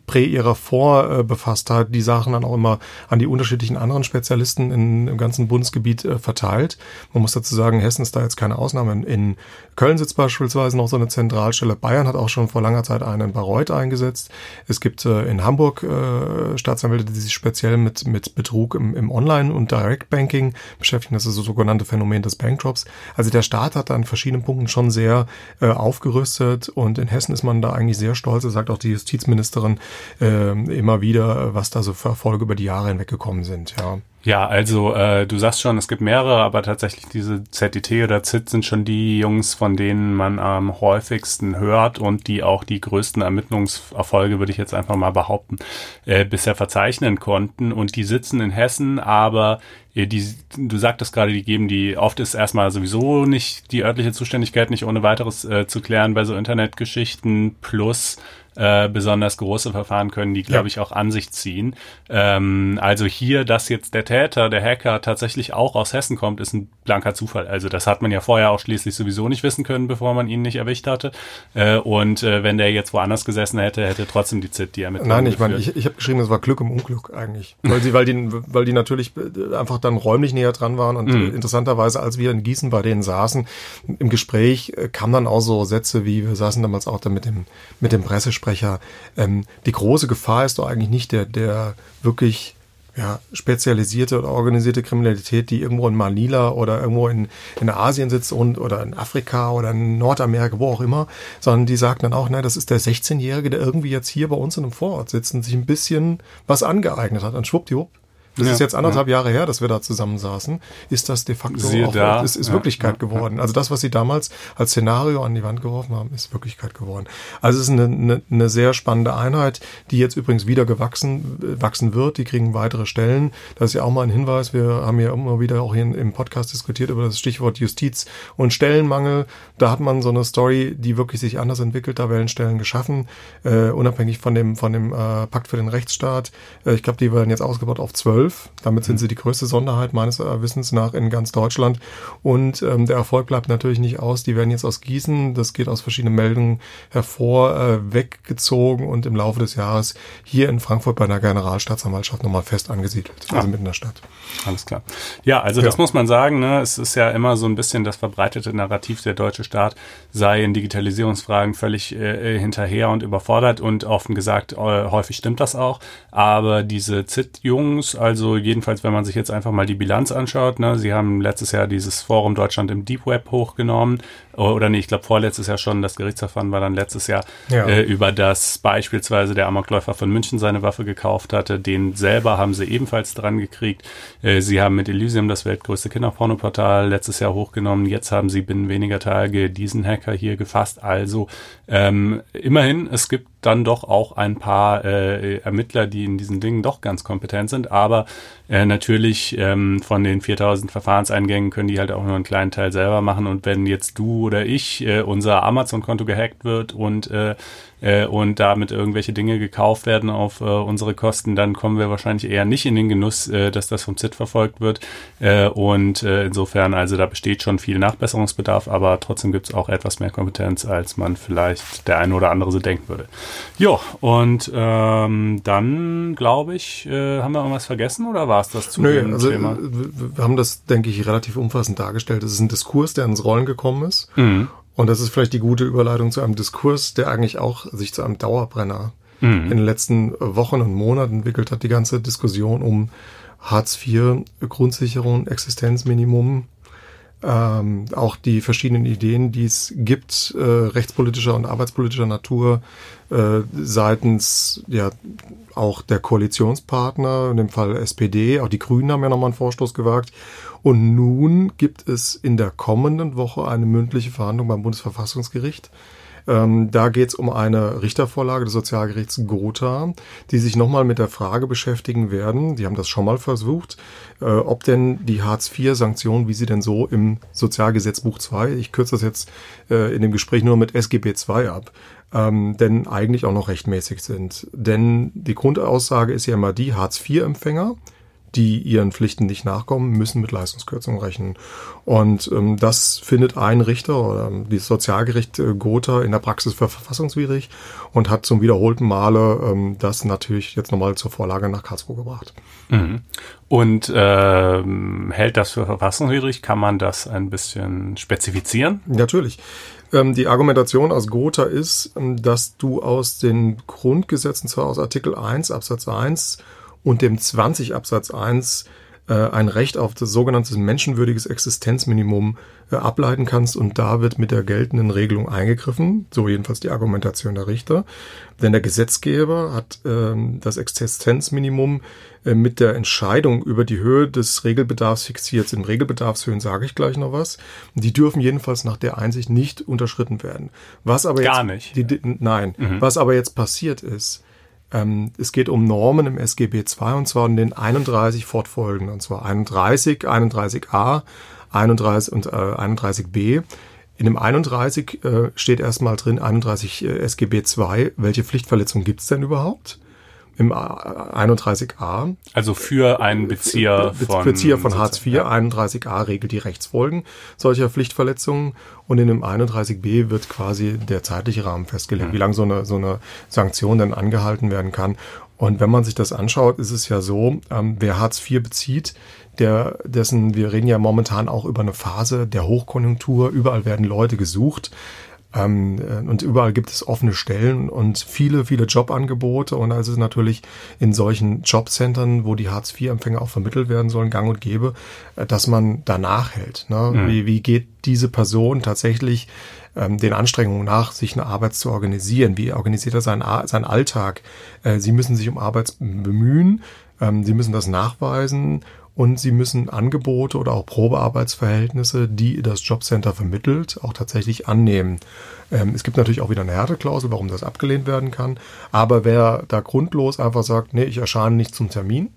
prä ihrer Vorbefasstheit die Sachen dann auch immer an die unterschiedlichen anderen Spezialisten in, im ganzen Bundesgebiet äh, verteilt. Man muss dazu sagen, Hessen ist da jetzt keine Ausnahme. In Köln sitzt beispielsweise noch so eine Zentralstelle. Bayern hat auch schon vor langer Zeit einen in Bayreuth eingesetzt. Es gibt äh, in Hamburg äh, Staatsanwälte, die sich speziell mit, mit Betrug im, im Online- und Direct Banking beschäftigen. Das ist das sogenannte Phänomen des Bankdrops. Also der Staat hat an verschiedenen Punkten schon sehr äh, aufgerüstet und in Hessen ist man da eigentlich sehr stolz. Das sagt auch die Justizministerin äh, immer wieder, was da so für Erfolge über die Jahre hinweg gekommen sind. Ja. Ja, also äh, du sagst schon, es gibt mehrere, aber tatsächlich diese ZDT oder ZIT sind schon die Jungs, von denen man am häufigsten hört und die auch die größten Ermittlungserfolge, würde ich jetzt einfach mal behaupten, äh, bisher verzeichnen konnten. Und die sitzen in Hessen, aber äh, die, du sagtest gerade, die geben die, oft ist erstmal sowieso nicht die örtliche Zuständigkeit nicht ohne weiteres äh, zu klären bei so Internetgeschichten plus äh, besonders große Verfahren können die, glaube ich, auch an sich ziehen. Ähm, also hier, dass jetzt der Täter, der Hacker tatsächlich auch aus Hessen kommt, ist ein blanker Zufall. Also das hat man ja vorher auch schließlich sowieso nicht wissen können, bevor man ihn nicht erwischt hatte. Äh, und äh, wenn der jetzt woanders gesessen hätte, hätte trotzdem die ZIT die ermittlungen Nein, ich meine, ich, ich habe geschrieben, es war Glück im Unglück eigentlich. Weil sie, weil die, weil die natürlich äh, einfach dann räumlich näher dran waren und mhm. interessanterweise, als wir in Gießen bei denen saßen, im Gespräch äh, kamen dann auch so Sätze wie, wir saßen damals auch da mit dem, mit dem Pressesprecher, ähm, die große Gefahr ist doch eigentlich nicht der, der wirklich ja, spezialisierte oder organisierte Kriminalität, die irgendwo in Manila oder irgendwo in, in Asien sitzt und oder in Afrika oder in Nordamerika, wo auch immer, sondern die sagen dann auch, nein, das ist der 16-Jährige, der irgendwie jetzt hier bei uns in einem Vorort sitzt und sich ein bisschen was angeeignet hat. Und schwuppdiwupp das ja, ist jetzt anderthalb ja. Jahre her, dass wir da zusammensaßen, ist das de facto Siehe auch, da. ist, ist ja, Wirklichkeit geworden. Also das, was sie damals als Szenario an die Wand geworfen haben, ist Wirklichkeit geworden. Also es ist eine, eine, eine sehr spannende Einheit, die jetzt übrigens wieder gewachsen wachsen wird. Die kriegen weitere Stellen. Das ist ja auch mal ein Hinweis. Wir haben ja immer wieder auch hier im Podcast diskutiert über das Stichwort Justiz und Stellenmangel. Da hat man so eine Story, die wirklich sich anders entwickelt. Da werden Stellen geschaffen, äh, unabhängig von dem von dem äh, Pakt für den Rechtsstaat. Äh, ich glaube, die werden jetzt ausgebaut auf zwölf zwölf. Damit sind sie die größte Sonderheit meines Wissens nach in ganz Deutschland. Und ähm, der Erfolg bleibt natürlich nicht aus. Die werden jetzt aus Gießen, das geht aus verschiedenen Meldungen hervor, äh, weggezogen und im Laufe des Jahres hier in Frankfurt bei der Generalstaatsanwaltschaft nochmal fest angesiedelt, also ah. mitten in der Stadt. Alles klar. Ja, also ja. das muss man sagen. Ne? Es ist ja immer so ein bisschen das verbreitete Narrativ, der deutsche Staat sei in Digitalisierungsfragen völlig äh, hinterher und überfordert und offen gesagt, äh, häufig stimmt das auch. Aber diese ZIT-Jungs, also also jedenfalls, wenn man sich jetzt einfach mal die Bilanz anschaut, ne, sie haben letztes Jahr dieses Forum Deutschland im Deep Web hochgenommen. Oder nee, ich glaube vorletztes Jahr schon, das Gerichtsverfahren war dann letztes Jahr, ja. äh, über das beispielsweise der Amokläufer von München seine Waffe gekauft hatte. Den selber haben sie ebenfalls dran gekriegt. Äh, sie haben mit Elysium das weltgrößte Kinderpornoportal letztes Jahr hochgenommen. Jetzt haben sie binnen weniger Tage diesen Hacker hier gefasst. Also ähm, immerhin, es gibt dann doch auch ein paar äh, Ermittler, die in diesen Dingen doch ganz kompetent sind, aber äh, natürlich ähm, von den 4000 Verfahrenseingängen können die halt auch nur einen kleinen Teil selber machen. Und wenn jetzt du oder ich äh, unser Amazon-Konto gehackt wird und äh, äh, und damit irgendwelche Dinge gekauft werden auf äh, unsere Kosten, dann kommen wir wahrscheinlich eher nicht in den Genuss, äh, dass das vom ZIT verfolgt wird. Äh, und äh, insofern, also da besteht schon viel Nachbesserungsbedarf, aber trotzdem gibt es auch etwas mehr Kompetenz, als man vielleicht der eine oder andere so denken würde. Jo, und ähm, dann glaube ich, äh, haben wir irgendwas vergessen oder war es das zu Nö, dem also, Thema? Wir haben das, denke ich, relativ umfassend dargestellt. Es ist ein Diskurs, der ins Rollen gekommen ist. Mhm. Und das ist vielleicht die gute Überleitung zu einem Diskurs, der eigentlich auch sich zu einem Dauerbrenner mhm. in den letzten Wochen und Monaten entwickelt hat. Die ganze Diskussion um Hartz IV, Grundsicherung, Existenzminimum, ähm, auch die verschiedenen Ideen, die es gibt, äh, rechtspolitischer und arbeitspolitischer Natur, äh, seitens ja auch der Koalitionspartner, in dem Fall SPD, auch die Grünen haben ja nochmal einen Vorstoß gewagt. Und nun gibt es in der kommenden Woche eine mündliche Verhandlung beim Bundesverfassungsgericht Ähm, da geht es um eine Richtervorlage des Sozialgerichts Gotha, die sich nochmal mit der Frage beschäftigen werden, die haben das schon mal versucht, äh, ob denn die Hartz-IV-Sanktionen, wie sie denn so im Sozialgesetzbuch 2, ich kürze das jetzt äh, in dem Gespräch nur mit SGB 2 ab, ähm, denn eigentlich auch noch rechtmäßig sind. Denn die Grundaussage ist ja immer die, Hartz-IV-Empfänger, die ihren Pflichten nicht nachkommen, müssen mit Leistungskürzungen rechnen. Und ähm, das findet ein Richter oder ähm, das Sozialgericht äh, Gotha in der Praxis für verfassungswidrig und hat zum wiederholten Male ähm, das natürlich jetzt nochmal zur Vorlage nach Karlsruhe gebracht. Mhm. Und ähm, hält das für verfassungswidrig? Kann man das ein bisschen spezifizieren? Natürlich. Ähm, die Argumentation aus Gotha ist, ähm, dass du aus den Grundgesetzen, zwar aus Artikel 1 Absatz 1 und dem 20 Absatz 1 äh, ein Recht auf das sogenannte menschenwürdiges Existenzminimum äh, ableiten kannst und da wird mit der geltenden Regelung eingegriffen, so jedenfalls die Argumentation der Richter. Denn der Gesetzgeber hat ähm, das Existenzminimum äh, mit der Entscheidung über die Höhe des Regelbedarfs fixiert. Im Regelbedarfshöhen sage ich gleich noch was. Die dürfen jedenfalls nach der Einsicht nicht unterschritten werden. Was aber Gar jetzt, nicht. Die, nein, mhm. was aber jetzt passiert ist, ähm, es geht um Normen im SGB II und zwar in den 31 fortfolgenden, und zwar 31, 31a, 31 und äh, 31b. In dem 31 äh, steht erstmal drin 31 äh, SGB II. Welche Pflichtverletzung gibt es denn überhaupt? Im 31a. Also für einen Bezieher von, Bezieher von Hartz IV. Ja. 31a regelt die Rechtsfolgen solcher Pflichtverletzungen und in dem 31b wird quasi der zeitliche Rahmen festgelegt, mhm. wie lange so eine, so eine Sanktion dann angehalten werden kann. Und wenn man sich das anschaut, ist es ja so, ähm, wer Hartz IV bezieht, der, dessen, wir reden ja momentan auch über eine Phase der Hochkonjunktur, überall werden Leute gesucht. Ähm, äh, und überall gibt es offene Stellen und viele, viele Jobangebote. Und also ist natürlich in solchen Jobcentern, wo die Hartz-IV-Empfänger auch vermittelt werden sollen, gang und gäbe, äh, dass man danach hält. Ne? Mhm. Wie, wie geht diese Person tatsächlich ähm, den Anstrengungen nach, sich eine Arbeit zu organisieren? Wie organisiert er seinen, seinen Alltag? Äh, sie müssen sich um Arbeit bemühen. Ähm, sie müssen das nachweisen und sie müssen Angebote oder auch Probearbeitsverhältnisse, die das Jobcenter vermittelt, auch tatsächlich annehmen. Ähm, es gibt natürlich auch wieder eine Härteklausel, warum das abgelehnt werden kann. Aber wer da grundlos einfach sagt, nee, ich erscheine nicht zum Termin,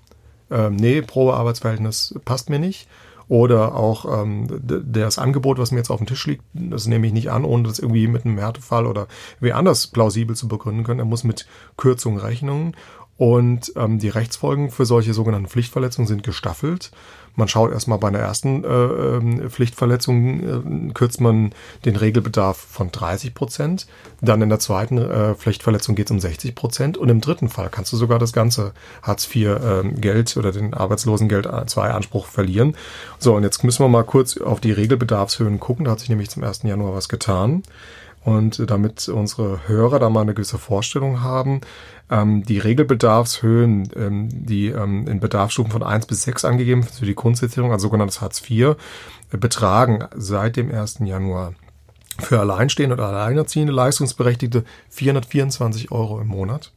ähm, nee, Probearbeitsverhältnis passt mir nicht, oder auch ähm, das Angebot, was mir jetzt auf dem Tisch liegt, das nehme ich nicht an, ohne das irgendwie mit einem Härtefall oder wie anders plausibel zu begründen können. Er muss mit Kürzungen rechnen. Und ähm, die Rechtsfolgen für solche sogenannten Pflichtverletzungen sind gestaffelt. Man schaut erstmal bei einer ersten äh, äh, Pflichtverletzung, äh, kürzt man den Regelbedarf von 30 Prozent. Dann in der zweiten äh, Pflichtverletzung geht es um 60 Prozent. Und im dritten Fall kannst du sogar das ganze Hartz-IV-Geld ähm, oder den Arbeitslosengeld 2-Anspruch verlieren. So, und jetzt müssen wir mal kurz auf die Regelbedarfshöhen gucken. Da hat sich nämlich zum 1. Januar was getan. Und damit unsere Hörer da mal eine gewisse Vorstellung haben, ähm, die Regelbedarfshöhen, ähm, die ähm, in Bedarfsstufen von 1 bis 6 angegeben für die Grundsicherung, also sogenanntes Hartz IV, äh, betragen seit dem 1. Januar für Alleinstehende oder Alleinerziehende Leistungsberechtigte 424 Euro im Monat.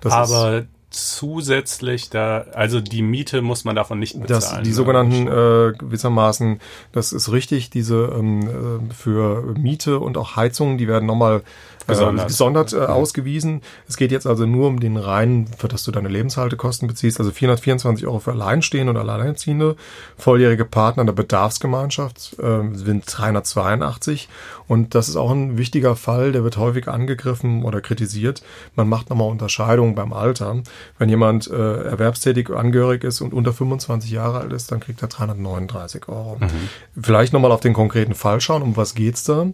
Das Aber zusätzlich da, also die Miete muss man davon nicht bezahlen. Das, die ne? sogenannten äh, gewissermaßen, das ist richtig, diese ähm, äh, für Miete und auch Heizungen, die werden nochmal gesondert, gesondert äh, ausgewiesen. Es geht jetzt also nur um den reinen, für das du deine Lebenshaltekosten beziehst, also 424 Euro für Alleinstehende und Alleinerziehende, volljährige Partner der Bedarfsgemeinschaft äh, sind 382 und das ist auch ein wichtiger Fall, der wird häufig angegriffen oder kritisiert. Man macht nochmal Unterscheidungen beim Alter. Wenn jemand äh, erwerbstätig angehörig ist und unter 25 Jahre alt ist, dann kriegt er 339 Euro. Mhm. Vielleicht nochmal auf den konkreten Fall schauen, um was geht's da?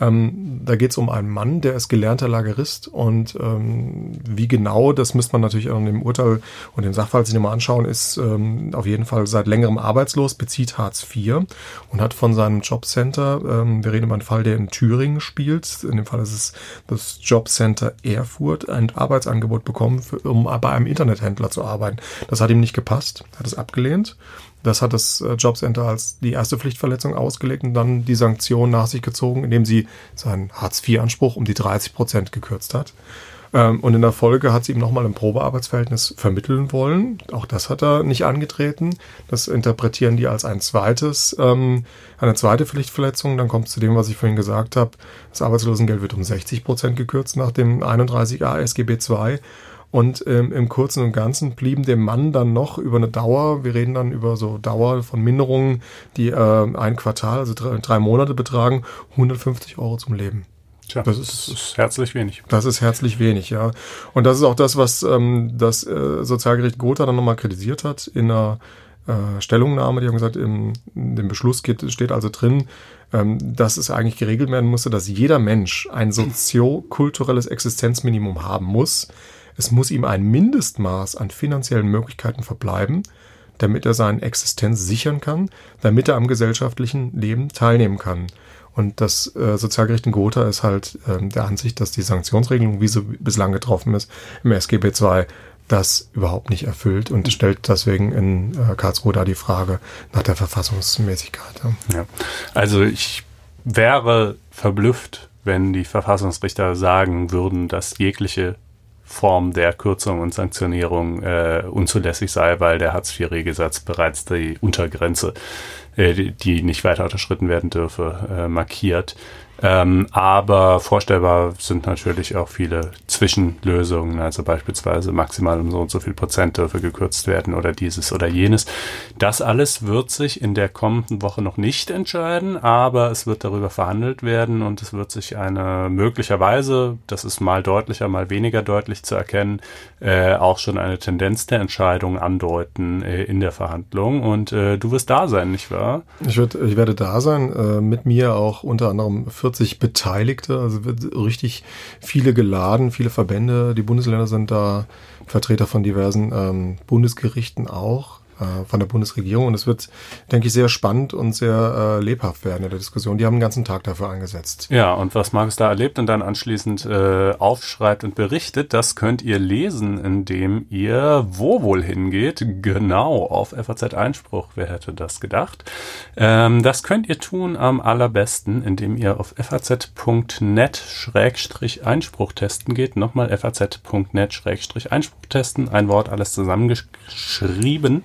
Ähm, da geht es um einen Mann, der ist gelernter Lagerist und ähm, wie genau, das müsste man natürlich an dem Urteil und dem Sachverhalt sich nochmal anschauen, ist ähm, auf jeden Fall seit längerem arbeitslos, bezieht Hartz IV und hat von seinem Jobcenter, ähm, wir reden über einen Fall, der in Thüringen spielt, in dem Fall ist es das Jobcenter Erfurt, ein Arbeitsangebot bekommen, für, um bei einem Internethändler zu arbeiten. Das hat ihm nicht gepasst, hat es abgelehnt das hat das äh, Jobcenter als die erste Pflichtverletzung ausgelegt und dann die Sanktion nach sich gezogen, indem sie seinen Hartz-IV-Anspruch um die 30 Prozent gekürzt hat. Ähm, und in der Folge hat sie ihm nochmal ein Probearbeitsverhältnis vermitteln wollen. Auch das hat er nicht angetreten. Das interpretieren die als ein zweites, ähm, eine zweite Pflichtverletzung. Dann kommt es zu dem, was ich vorhin gesagt habe. Das Arbeitslosengeld wird um 60 Prozent gekürzt nach dem 31a SGB II. Und ähm, im Kurzen und Ganzen blieben dem Mann dann noch über eine Dauer, wir reden dann über so Dauer von Minderungen, die äh, ein Quartal, also drei, drei Monate betragen, 150 Euro zum Leben. Tja, das ist, das ist, herzlich wenig. Das ist herzlich wenig, ja. Und das ist auch das, was ähm, das äh, Sozialgericht Gotha dann nochmal kritisiert hat in einer äh, Stellungnahme. Die haben gesagt, im, in dem Beschluss geht, steht also drin, ähm, dass es eigentlich geregelt werden musste, dass jeder Mensch ein soziokulturelles Existenzminimum haben muss. Es muss ihm ein Mindestmaß an finanziellen Möglichkeiten verbleiben, damit er seine Existenz sichern kann, damit er am gesellschaftlichen Leben teilnehmen kann. Und das äh, Sozialgericht in Gotha ist halt äh, der Ansicht, dass die Sanktionsregelung, wie sie bislang getroffen ist, im SGB II das überhaupt nicht erfüllt und stellt deswegen in äh, Karlsruhe da die Frage nach der Verfassungsmäßigkeit. Ja. Also ich wäre verblüfft, wenn die Verfassungsrichter sagen würden, dass jegliche Form der Kürzung und Sanktionierung äh, unzulässig sei, weil der Hartz-IV-Regelsatz bereits die Untergrenze, äh, die, nicht weiter unterschritten werden dürfe, äh, markiert. Ähm, aber vorstellbar sind natürlich auch viele Zwischenlösungen, also beispielsweise maximal um so und so viel Prozent dürfe gekürzt werden oder dieses oder jenes. Das alles wird sich in der kommenden Woche noch nicht entscheiden, aber es wird darüber verhandelt werden und es wird sich eine möglicherweise, das ist mal deutlicher, mal weniger deutlich zu erkennen, äh, auch schon eine Tendenz der Entscheidung andeuten äh, in der Verhandlung. Und äh, du wirst da sein, nicht wahr? Ich, werd, ich werde da sein, äh, mit mir auch unter anderem 40 Beteiligte, also wird richtig viele geladen, viele Verbände. Die Bundesländer sind da Vertreter von diversen ähm, Bundesgerichten auch äh, von der Bundesregierung. Und es wird, denke ich, sehr spannend und sehr äh, lebhaft werden in der Diskussion. Die haben den ganzen Tag dafür eingesetzt. Ja, und was Markus da erlebt und dann anschließend äh, aufschreibt und berichtet, das könnt ihr lesen, indem ihr wo wohl hingeht. Genau, auf FAZ Einspruch. Wer hätte das gedacht? Ähm, das könnt ihr tun am allerbesten, indem ihr auf faz.net-einspruch testen geht. Nochmal faz.net-einspruch testen. Ein Wort, alles zusammengeschrieben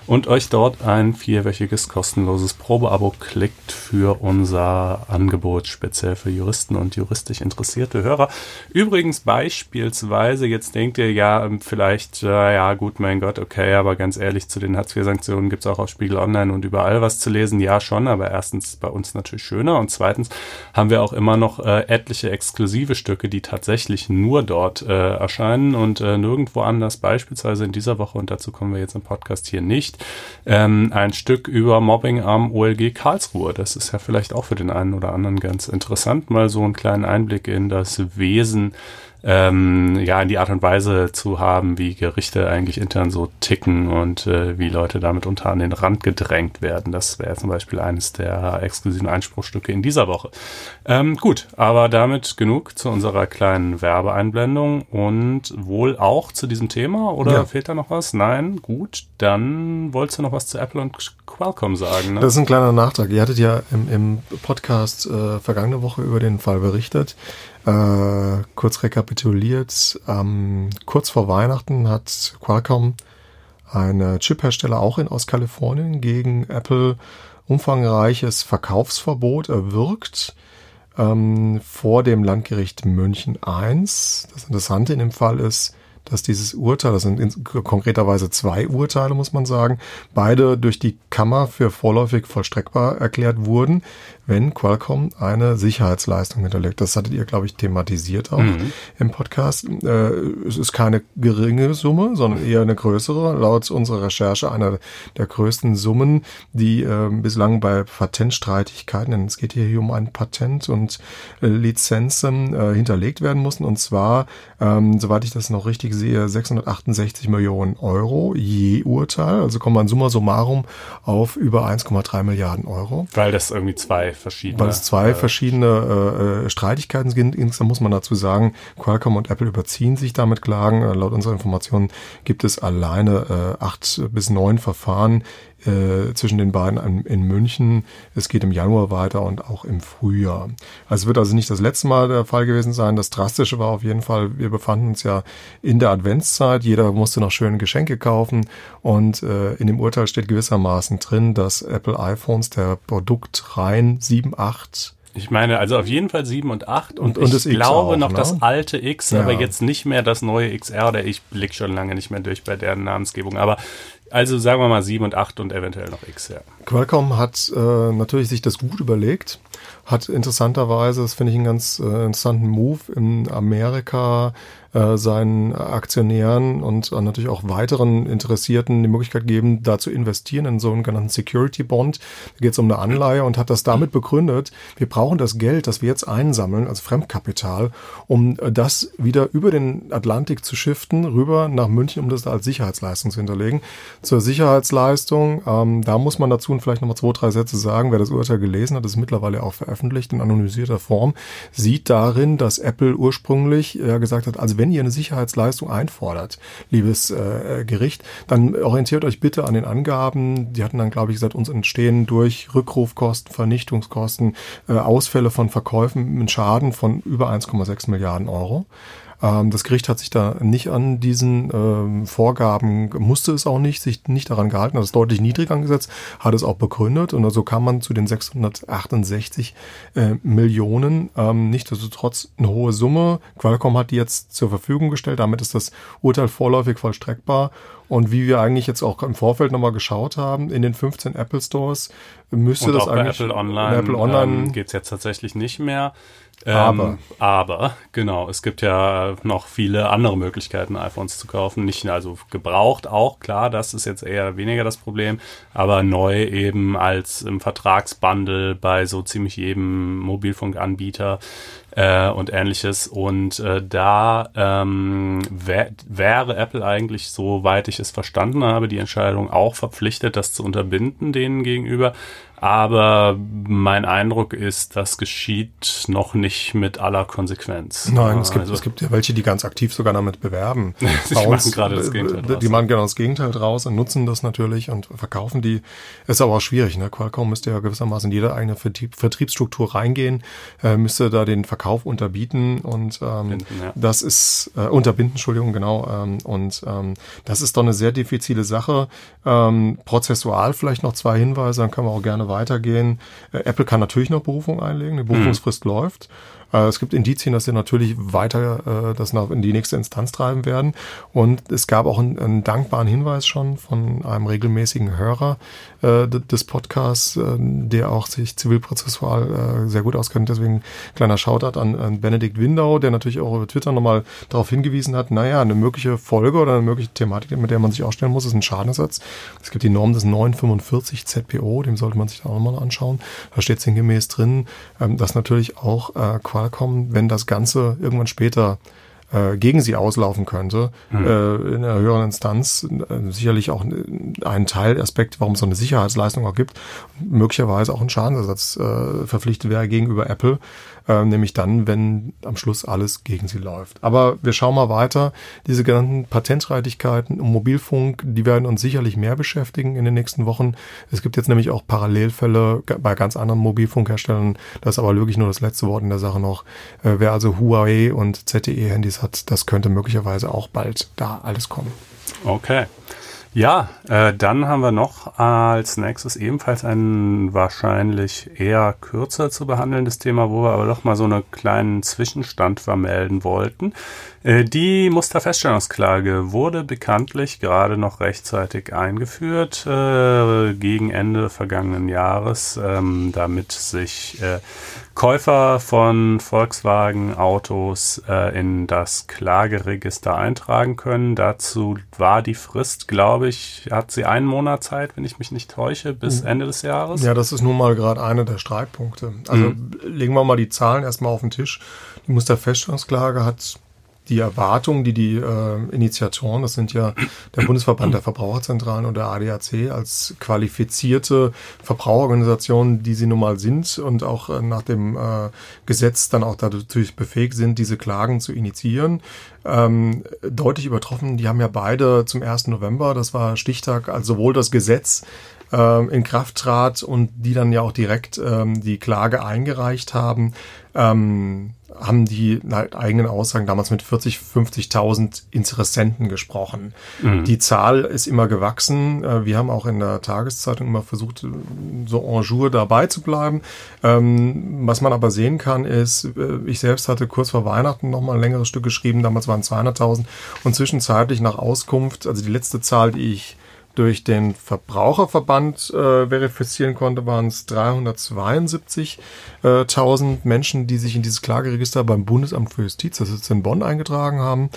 und euch dort ein vierwöchiges kostenloses Probeabo klickt für unser Angebot speziell für Juristen und juristisch interessierte Hörer. Übrigens beispielsweise, jetzt denkt ihr ja vielleicht, äh, ja gut, mein Gott, okay, aber ganz ehrlich, zu den Hartz-IV-Sanktionen gibt es auch auf Spiegel Online und überall was zu lesen. Ja, schon, aber erstens bei uns natürlich schöner und zweitens haben wir auch immer noch äh, etliche exklusive Stücke, die tatsächlich nur dort äh, erscheinen und äh, nirgendwo anders, beispielsweise in dieser Woche, und dazu kommen wir jetzt im Podcast hier nicht, ähm, ein Stück über Mobbing am OLG Karlsruhe. Das ist ja vielleicht auch für den einen oder anderen ganz interessant, mal so einen kleinen Einblick in das Wesen ähm, ja, in die Art und Weise zu haben, wie Gerichte eigentlich intern so ticken und äh, wie Leute damit unter an den Rand gedrängt werden. Das wäre zum Beispiel eines der exklusiven Einspruchstücke in dieser Woche. Ähm, gut, aber damit genug zu unserer kleinen Werbeeinblendung und wohl auch zu diesem Thema oder ja. fehlt da noch was? Nein, gut, dann wolltest du noch was zu Apple und Qualcomm sagen. Ne? Das ist ein kleiner Nachtrag. Ihr hattet ja im, im Podcast äh, vergangene Woche über den Fall berichtet. Äh, kurz rekapituliert, ähm, kurz vor Weihnachten hat Qualcomm, eine Chip-Hersteller auch in Ostkalifornien, gegen Apple umfangreiches Verkaufsverbot erwirkt ähm, vor dem Landgericht München I. Das Interessante in dem Fall ist, dass dieses Urteil, das sind in, konkreterweise zwei Urteile, muss man sagen, beide durch die Kammer für vorläufig vollstreckbar erklärt wurden, wenn Qualcomm eine Sicherheitsleistung hinterlegt. Das hattet ihr, glaube ich, thematisiert auch mhm. im Podcast. Äh, es ist keine geringe Summe, sondern eher eine größere. Laut unserer Recherche einer der größten Summen, die äh, bislang bei Patentstreitigkeiten, denn es geht hier um ein Patent und äh, Lizenzen äh, hinterlegt werden mussten. Und zwar, ähm, soweit ich das noch richtig sehe, 668 Millionen Euro je Urteil. Also kommt man summa summarum auf über 1,3 Milliarden Euro. Weil das irgendwie zwei verschiedene. Weil es zwei äh, verschiedene äh, Streitigkeiten sind. Insgesamt muss man dazu sagen, Qualcomm und Apple überziehen sich damit Klagen. Äh, laut unserer Informationen gibt es alleine äh, acht bis neun Verfahren äh, zwischen den beiden in, in, München. Es geht im Januar weiter und auch im Frühjahr. Also es wird also nicht das letzte Mal der Fall gewesen sein. Das Drastische war auf jeden Fall, wir befanden uns ja in der Adventszeit. Jeder musste noch schöne Geschenke kaufen und äh, in dem Urteil steht gewissermaßen drin, dass Apple iPhones der Produktreihen 7, 8 ich meine, also auf jeden Fall 7 und 8 und, und, ich glaube auch, noch ne? das alte X, ja. aber jetzt nicht mehr das neue XR oder ich blick schon lange nicht mehr durch bei deren Namensgebung. Aber also sagen wir mal 7 und 8 und eventuell noch X, ja. Qualcomm hat äh, natürlich sich das gut überlegt, hat interessanterweise, das finde ich einen ganz äh, interessanten Move, in Amerika äh, seinen Aktionären und äh, natürlich auch weiteren Interessierten die Möglichkeit geben, da zu investieren in so einen genannten Security Bond. Da geht es um eine Anleihe und hat das damit begründet, wir brauchen das Geld, das wir jetzt einsammeln als Fremdkapital, um äh, das wieder über den Atlantik zu shiften, rüber nach München, um das da als Sicherheitsleistung zu hinterlegen. Zur Sicherheitsleistung, ähm, da muss man dazu vielleicht nochmal zwei, drei Sätze sagen. Wer das Urteil gelesen hat, ist mittlerweile auch veröffentlicht in anonymisierter Form, sieht darin, dass Apple ursprünglich ja gesagt hat, also wenn ihr eine Sicherheitsleistung einfordert, liebes äh, Gericht, dann orientiert euch bitte an den Angaben. Die hatten dann, glaube ich, gesagt, uns entstehen durch Rückrufkosten, Vernichtungskosten, äh, Ausfälle von Verkäufen einen Schaden von über 1,6 Milliarden Euro. Ähm, das Gericht hat sich da nicht an diesen ähm, Vorgaben, musste es auch nicht, sich nicht daran gehalten, hat es deutlich niedrig angesetzt, hat es auch begründet und also kam man zu den 668 äh, Millionen. Ähm, Nichtsdestotrotz eine hohe Summe. Qualcomm hat die jetzt zur Verfügung gestellt, damit ist das Urteil vorläufig vollstreckbar und wie wir eigentlich jetzt auch im Vorfeld nochmal geschaut haben, in den 15 Apple Stores müsste und das auch eigentlich bei Apple Online, Apple Online ähm, geht es jetzt tatsächlich nicht mehr. Ähm, aber. aber, genau, es gibt ja noch viele andere Möglichkeiten, iPhones zu kaufen. Nicht, also gebraucht auch, klar, das ist jetzt eher weniger das Problem, aber neu eben als im Vertragsbundle bei so ziemlich jedem Mobilfunkanbieter äh, und ähnliches. Und äh, da ähm, wär, wäre Apple eigentlich, soweit ich es verstanden habe, die Entscheidung auch verpflichtet, das zu unterbinden denen gegenüber. Aber mein Eindruck ist, das geschieht noch nicht mit aller Konsequenz. Nein, es gibt, also, es gibt ja welche, die ganz aktiv sogar damit bewerben. die machen gerade das Gegenteil draus. Die machen genau das Gegenteil draus und nutzen das natürlich und verkaufen die. Ist aber auch schwierig. Ne? Qualcomm müsste ja gewissermaßen in jede eigene Vertrieb, Vertriebsstruktur reingehen, äh, müsste da den Verkauf unterbieten und ähm, Binden, ja. das ist äh, unterbinden, Entschuldigung, genau. Ähm, und ähm, das ist doch eine sehr diffizile Sache. Ähm, prozessual vielleicht noch zwei Hinweise, dann können wir auch gerne weitergehen. Äh, Apple kann natürlich noch Berufung einlegen, die Berufungsfrist mhm. läuft. Äh, es gibt Indizien, dass sie natürlich weiter äh, das noch in die nächste Instanz treiben werden. Und es gab auch einen, einen dankbaren Hinweis schon von einem regelmäßigen Hörer äh, des Podcasts, äh, der auch sich zivilprozessual äh, sehr gut auskennt. Deswegen kleiner Shoutout an, an Benedikt Windau, der natürlich auch über Twitter nochmal darauf hingewiesen hat, naja, eine mögliche Folge oder eine mögliche Thematik, mit der man sich ausstellen muss, ist ein Schadenersatz. Es gibt die Norm des 945 ZPO, dem sollte man sich da auch nochmal anschauen. Da steht sinngemäß drin, ähm, dass natürlich auch äh, Qualcomm, wenn das Ganze irgendwann später äh, gegen sie auslaufen könnte, mhm. äh, in einer höheren Instanz äh, sicherlich auch ein Teilaspekt, warum es so eine Sicherheitsleistung auch gibt, möglicherweise auch ein Schadensersatz äh, verpflichtet wäre gegenüber Apple, äh, nämlich dann, wenn am Schluss alles gegen sie läuft. Aber wir schauen mal weiter. Diese genannten Patentreitigkeiten im Mobilfunk, die werden uns sicherlich mehr beschäftigen in den nächsten Wochen. Es gibt jetzt nämlich auch Parallelfälle bei ganz anderen Mobilfunkherstellern. Das ist aber wirklich nur das letzte Wort in der Sache noch. Äh, wer also Huawei und ZTE-Handys hat, das könnte möglicherweise auch bald da alles kommen. Okay. Ja, äh, dann haben wir noch als nächstes ebenfalls ein wahrscheinlich eher kürzer zu behandelndes Thema, wo wir aber doch mal so einen kleinen Zwischenstand vermelden wollten. Äh, die Musterfeststellungsklage wurde bekanntlich gerade noch rechtzeitig eingeführt äh, gegen Ende vergangenen Jahres, ähm, damit sich äh, Käufer von Volkswagen-Autos äh, in das Klageregister eintragen können. Dazu war die Frist, glaube ich, hat sie einen Monat Zeit, wenn ich mich nicht täusche, bis mhm. Ende des Jahres. Ja, das ist nun mal gerade einer der Streitpunkte. Also mhm. legen wir mal die Zahlen erstmal auf den Tisch. Die Musterfeststellungsklage hat die Erwartungen, die die äh, Initiatoren, das sind ja der Bundesverband der Verbraucherzentralen und der ADAC als qualifizierte Verbraucherorganisationen, die sie nun mal sind und auch äh, nach dem äh, Gesetz dann auch dadurch befähigt sind, diese Klagen zu initiieren, ähm, deutlich übertroffen. Die haben ja beide zum 1. November, das war Stichtag, also sowohl das Gesetz ähm, in Kraft trat und die dann ja auch direkt ähm, die Klage eingereicht haben, ähm, haben die halt eigenen Aussagen damals mit 40, 50.000 Interessenten gesprochen. Mhm. Die Zahl ist immer gewachsen. Äh, wir haben auch in der Tageszeitung immer versucht, so en jour dabei zu bleiben. Ähm, was man aber sehen kann, ist, äh, ich selbst hatte kurz vor Weihnachten nochmal ein längeres Stück geschrieben. Damals waren 200.000 und zwischenzeitlich nach Auskunft, also die letzte Zahl, die ich durch den Verbraucherverband äh, verifizieren konnte, waren es 372.000 Menschen, die sich in dieses Klageregister beim Bundesamt für Justiz, das ist in Bonn, eingetragen haben.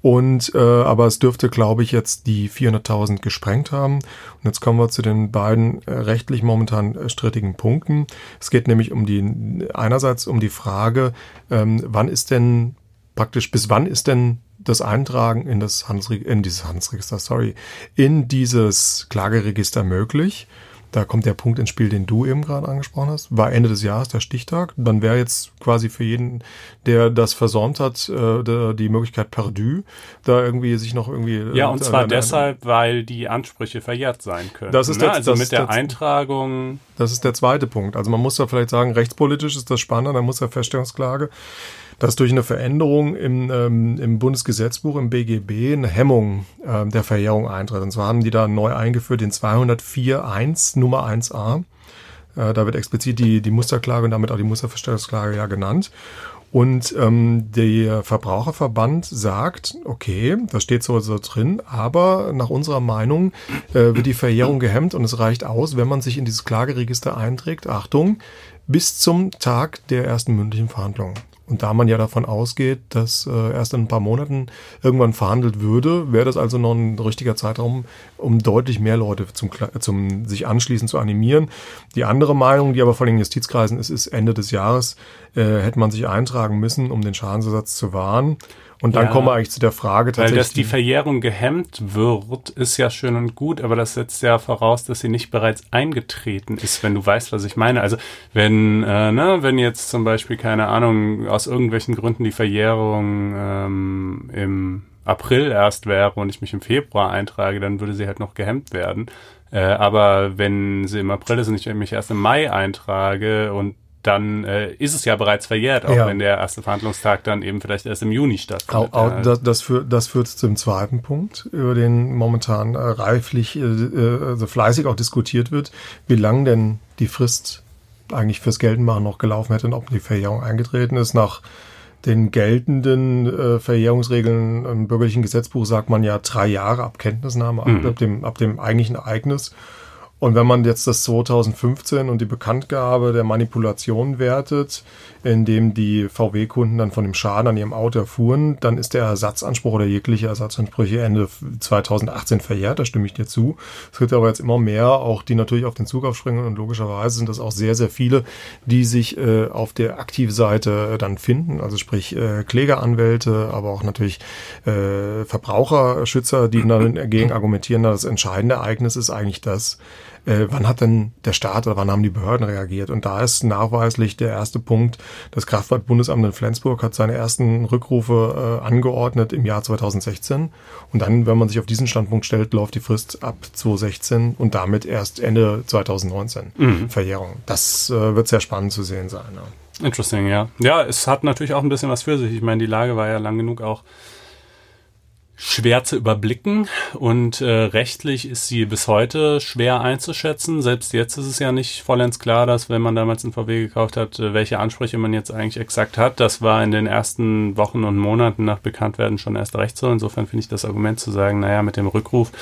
Und äh, aber es dürfte, glaube ich, jetzt die 400.000 gesprengt haben. Und jetzt kommen wir zu den beiden äh, rechtlich momentan strittigen Punkten. Es geht nämlich um die einerseits um die Frage, ähm, wann ist denn praktisch bis wann ist denn das Eintragen in das Handelsregister, in dieses Handelsregister, sorry, in dieses Klageregister möglich. Da kommt der Punkt ins Spiel, den du eben gerade angesprochen hast. War Ende des Jahres der Stichtag. Dann wäre jetzt quasi für jeden, der das versäumt hat, äh, die Möglichkeit perdu, da irgendwie sich noch irgendwie. Ja, und äh, zwar deshalb, weil die Ansprüche verjährt sein können. Das ist ne? der, also das mit der, der Eintragung. Das ist der zweite Punkt. Also man muss ja vielleicht sagen, rechtspolitisch ist das spannender, da muss ja Feststellungsklage dass durch eine Veränderung im, ähm, im Bundesgesetzbuch, im BGB, eine Hemmung äh, der Verjährung eintritt. Und zwar haben die da neu eingeführt den 204.1 Nummer 1a. Äh, da wird explizit die, die Musterklage und damit auch die Musterverstellungsklage ja genannt. Und ähm, der Verbraucherverband sagt, okay, das steht so, so drin, aber nach unserer Meinung äh, wird die Verjährung gehemmt und es reicht aus, wenn man sich in dieses Klageregister einträgt, Achtung, bis zum Tag der ersten mündlichen Verhandlung. Und da man ja davon ausgeht, dass äh, erst in ein paar Monaten irgendwann verhandelt würde, wäre das also noch ein richtiger Zeitraum, um deutlich mehr Leute zum, zum sich anschließen zu animieren. Die andere Meinung, die aber vor den Justizkreisen ist, ist Ende des Jahres äh, hätte man sich eintragen müssen, um den Schadensersatz zu wahren. Und dann ja, kommen wir eigentlich zu der Frage tatsächlich. Weil dass die Verjährung gehemmt wird, ist ja schön und gut, aber das setzt ja voraus, dass sie nicht bereits eingetreten ist, wenn du weißt, was ich meine. Also wenn, äh, ne, wenn jetzt zum Beispiel, keine Ahnung, aus irgendwelchen Gründen die Verjährung ähm, im April erst wäre und ich mich im Februar eintrage, dann würde sie halt noch gehemmt werden. Äh, aber wenn sie im April ist und ich mich erst im Mai eintrage und dann äh, ist es ja bereits verjährt, auch ja. wenn der erste Verhandlungstag dann eben vielleicht erst im Juni stattfindet. Auch, auch, das, das, führt, das führt zum zweiten Punkt, über den momentan äh, reiflich, äh, also fleißig auch diskutiert wird, wie lang denn die Frist eigentlich fürs Geltendmachen noch gelaufen hätte und ob die Verjährung eingetreten ist. Nach den geltenden äh, Verjährungsregeln im bürgerlichen Gesetzbuch sagt man ja drei Jahre ab Kenntnisnahme, mhm. ab, dem, ab dem eigentlichen Ereignis. Und wenn man jetzt das 2015 und die Bekanntgabe der Manipulation wertet, indem die VW-Kunden dann von dem Schaden an ihrem Auto erfuhren, dann ist der Ersatzanspruch oder jegliche Ersatzansprüche Ende 2018 verjährt, da stimme ich dir zu. Es gibt aber jetzt immer mehr, auch die natürlich auf den Zug aufspringen und logischerweise sind das auch sehr, sehr viele, die sich äh, auf der Aktivseite dann finden, also sprich äh, Klägeranwälte, aber auch natürlich äh, Verbraucherschützer, die dann dagegen argumentieren, das entscheidende Ereignis ist eigentlich das, äh, wann hat denn der Staat oder wann haben die Behörden reagiert? Und da ist nachweislich der erste Punkt, das Kraftfahrtbundesamt in Flensburg hat seine ersten Rückrufe äh, angeordnet im Jahr 2016. Und dann, wenn man sich auf diesen Standpunkt stellt, läuft die Frist ab 2016 und damit erst Ende 2019 mhm. Verjährung. Das äh, wird sehr spannend zu sehen sein. Ja. Interesting, ja. Ja, es hat natürlich auch ein bisschen was für sich. Ich meine, die Lage war ja lang genug auch schwer zu überblicken und äh, rechtlich ist sie bis heute schwer einzuschätzen. Selbst jetzt ist es ja nicht vollends klar, dass wenn man damals ein VW gekauft hat, äh, welche Ansprüche man jetzt eigentlich exakt hat. Das war in den ersten Wochen und Monaten nach Bekanntwerden schon erst recht so. Insofern finde ich das Argument zu sagen, naja, mit dem Rückruf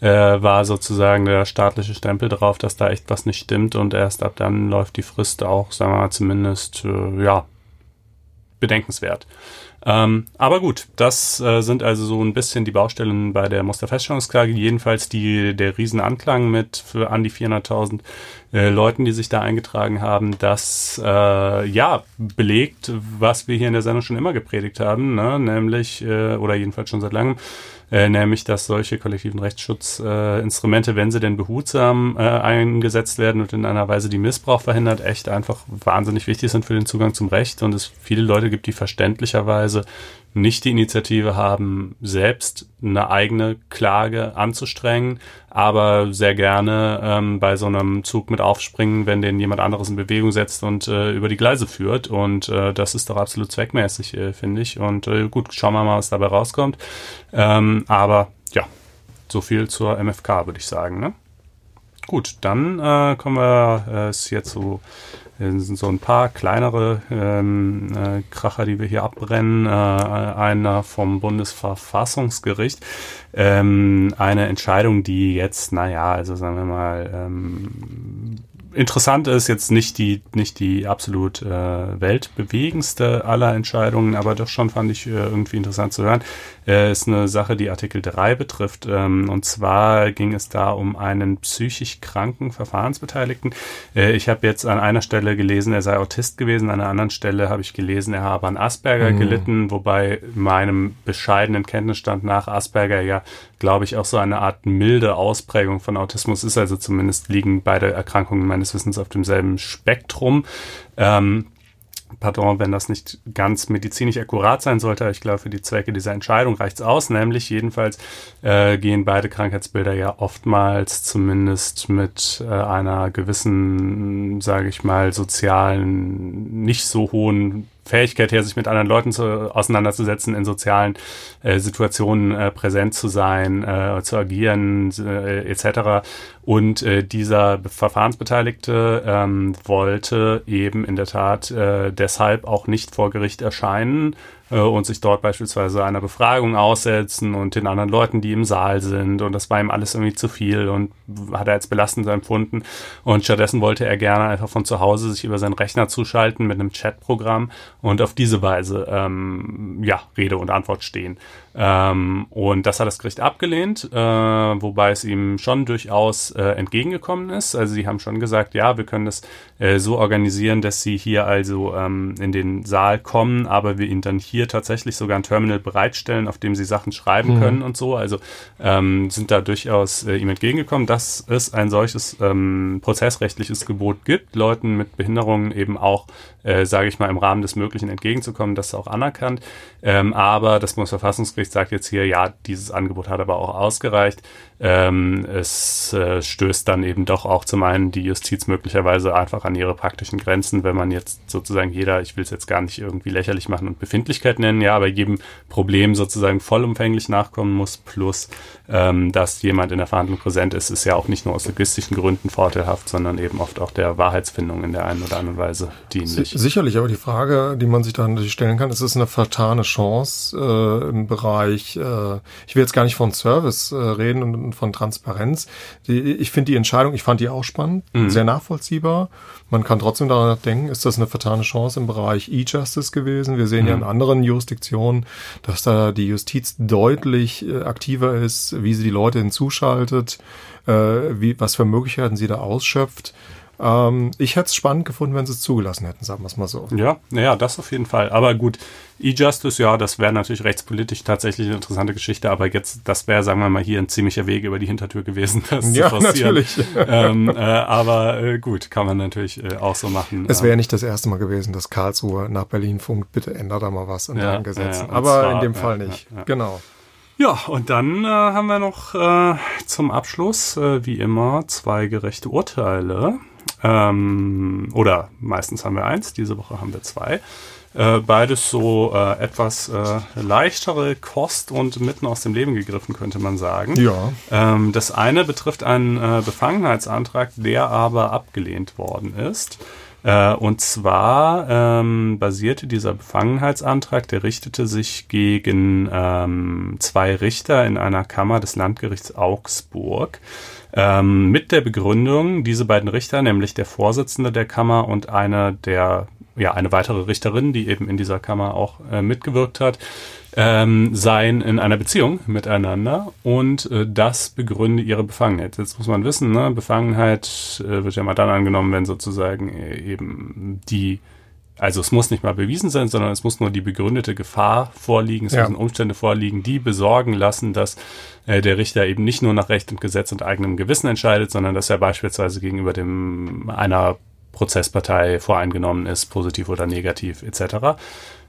äh, war sozusagen der staatliche Stempel drauf, dass da echt was nicht stimmt und erst ab dann läuft die Frist auch, sagen wir mal, zumindest, äh, ja, bedenkenswert. Ähm, aber gut, das äh, sind also so ein bisschen die Baustellen bei der Musterfeststellungsklage. Jedenfalls die, der Riesenanklang mit für an die 400.000 äh, Leuten, die sich da eingetragen haben, das äh, ja belegt, was wir hier in der Sendung schon immer gepredigt haben, ne? nämlich, äh, oder jedenfalls schon seit langem, äh, nämlich dass solche kollektiven Rechtsschutzinstrumente, äh, wenn sie denn behutsam äh, eingesetzt werden und in einer Weise, die Missbrauch verhindert, echt einfach wahnsinnig wichtig sind für den Zugang zum Recht. Und es viele Leute gibt, die verständlicherweise nicht die Initiative haben, selbst eine eigene Klage anzustrengen, aber sehr gerne ähm, bei so einem Zug mit aufspringen, wenn den jemand anderes in Bewegung setzt und äh, über die Gleise führt. Und äh, das ist doch absolut zweckmäßig, äh, finde ich. Und äh, gut, schauen wir mal, was dabei rauskommt. Ähm, aber ja, so viel zur MFK, würde ich sagen. Ne? Gut, dann äh, kommen wir äh, jetzt zu sind so ein paar kleinere ähm, äh, Kracher, die wir hier abbrennen. Äh, einer vom Bundesverfassungsgericht. Ähm, eine Entscheidung, die jetzt, naja, also sagen wir mal, ähm, interessant ist jetzt nicht die nicht die absolut äh, weltbewegendste aller Entscheidungen, aber doch schon fand ich äh, irgendwie interessant zu hören. Äh, ist eine Sache, die Artikel 3 betrifft. Ähm, und zwar ging es da um einen psychisch kranken Verfahrensbeteiligten. Äh, ich habe jetzt an einer Stelle gelesen, er sei Autist gewesen, an einer anderen Stelle habe ich gelesen, er habe an Asperger mhm. gelitten, wobei meinem bescheidenen Kenntnisstand nach Asperger ja, glaube ich, auch so eine Art milde Ausprägung von Autismus ist. Also zumindest liegen beide Erkrankungen meines Wissens auf demselben Spektrum. Ähm, pardon, wenn das nicht ganz medizinisch akkurat sein sollte, ich glaube, für die Zwecke dieser Entscheidung reicht es aus, nämlich jedenfalls äh, gehen beide Krankheitsbilder ja oftmals zumindest mit äh, einer gewissen, sage ich mal, sozialen, nicht so hohen Fähigkeit her, sich mit anderen Leuten zu, auseinanderzusetzen, in sozialen äh, Situationen äh, präsent zu sein, äh, zu agieren äh, etc. Und äh, dieser Verfahrensbeteiligte ähm, wollte eben in der Tat äh, deshalb auch nicht vor Gericht erscheinen äh, und sich dort beispielsweise einer Befragung aussetzen und den anderen Leuten, die im Saal sind. Und das war ihm alles irgendwie zu viel und hat er als belastend empfunden. Und stattdessen wollte er gerne einfach von zu Hause sich über seinen Rechner zuschalten mit einem Chatprogramm und auf diese Weise ähm, ja Rede und Antwort stehen. Ähm, und das hat das Gericht abgelehnt, äh, wobei es ihm schon durchaus äh, entgegengekommen ist. Also sie haben schon gesagt, ja, wir können das äh, so organisieren, dass sie hier also ähm, in den Saal kommen, aber wir ihnen dann hier tatsächlich sogar ein Terminal bereitstellen, auf dem sie Sachen schreiben mhm. können und so. Also ähm, sind da durchaus äh, ihm entgegengekommen, dass es ein solches ähm, prozessrechtliches Gebot gibt, Leuten mit Behinderungen eben auch, äh, sage ich mal, im Rahmen des Möglichen entgegenzukommen, das ist auch anerkannt. Ähm, aber das Bundesverfassungsgericht Gericht sagt jetzt hier, ja, dieses Angebot hat aber auch ausgereicht. Ähm, es äh, stößt dann eben doch auch zum einen die Justiz möglicherweise einfach an ihre praktischen Grenzen, wenn man jetzt sozusagen jeder, ich will es jetzt gar nicht irgendwie lächerlich machen und Befindlichkeit nennen, ja, aber jedem Problem sozusagen vollumfänglich nachkommen muss, plus ähm, dass jemand in der Verhandlung präsent ist, ist ja auch nicht nur aus logistischen Gründen vorteilhaft, sondern eben oft auch der Wahrheitsfindung in der einen oder anderen Weise dienlich. Sicherlich, aber die Frage, die man sich dann natürlich stellen kann, ist es eine vertane Chance äh, im Bereich, äh, ich will jetzt gar nicht von Service äh, reden und von Transparenz. Ich finde die Entscheidung, ich fand die auch spannend, mhm. sehr nachvollziehbar. Man kann trotzdem daran denken, ist das eine vertane Chance im Bereich E-Justice gewesen? Wir sehen mhm. ja in anderen Jurisdiktionen, dass da die Justiz deutlich äh, aktiver ist, wie sie die Leute hinzuschaltet, äh, wie, was für Möglichkeiten sie da ausschöpft. Ähm, ich hätte es spannend gefunden, wenn sie es zugelassen hätten, sagen wir es mal so. Ja, naja, das auf jeden Fall. Aber gut, E-Justice, ja, das wäre natürlich rechtspolitisch tatsächlich eine interessante Geschichte, aber jetzt, das wäre, sagen wir mal, hier ein ziemlicher Weg über die Hintertür gewesen, das ja, zu forcieren. natürlich. ähm, äh, aber äh, gut, kann man natürlich äh, auch so machen. Es wäre ja nicht das erste Mal gewesen, dass Karlsruhe nach Berlin funkt, bitte ändert da mal was an ja, den Gesetzen. Ja, aber zwar, in dem Fall nicht. Genau. Ja, und dann äh, haben wir noch äh, zum Abschluss, äh, wie immer, zwei gerechte Urteile. Ähm, oder meistens haben wir eins, diese Woche haben wir zwei. Äh, beides so äh, etwas äh, leichtere Kost und mitten aus dem Leben gegriffen, könnte man sagen. Ja. Ähm, das eine betrifft einen äh, Befangenheitsantrag, der aber abgelehnt worden ist. Äh, und zwar ähm, basierte dieser Befangenheitsantrag, der richtete sich gegen ähm, zwei Richter in einer Kammer des Landgerichts Augsburg. Ähm, mit der Begründung, diese beiden Richter, nämlich der Vorsitzende der Kammer und einer der, ja, eine weitere Richterin, die eben in dieser Kammer auch äh, mitgewirkt hat, ähm, seien in einer Beziehung miteinander und äh, das begründe ihre Befangenheit. Jetzt muss man wissen, ne, Befangenheit äh, wird ja mal dann angenommen, wenn sozusagen äh, eben die also es muss nicht mal bewiesen sein, sondern es muss nur die begründete Gefahr vorliegen, es ja. müssen Umstände vorliegen, die besorgen lassen, dass äh, der Richter eben nicht nur nach Recht und Gesetz und eigenem Gewissen entscheidet, sondern dass er beispielsweise gegenüber dem einer Prozesspartei voreingenommen ist, positiv oder negativ etc.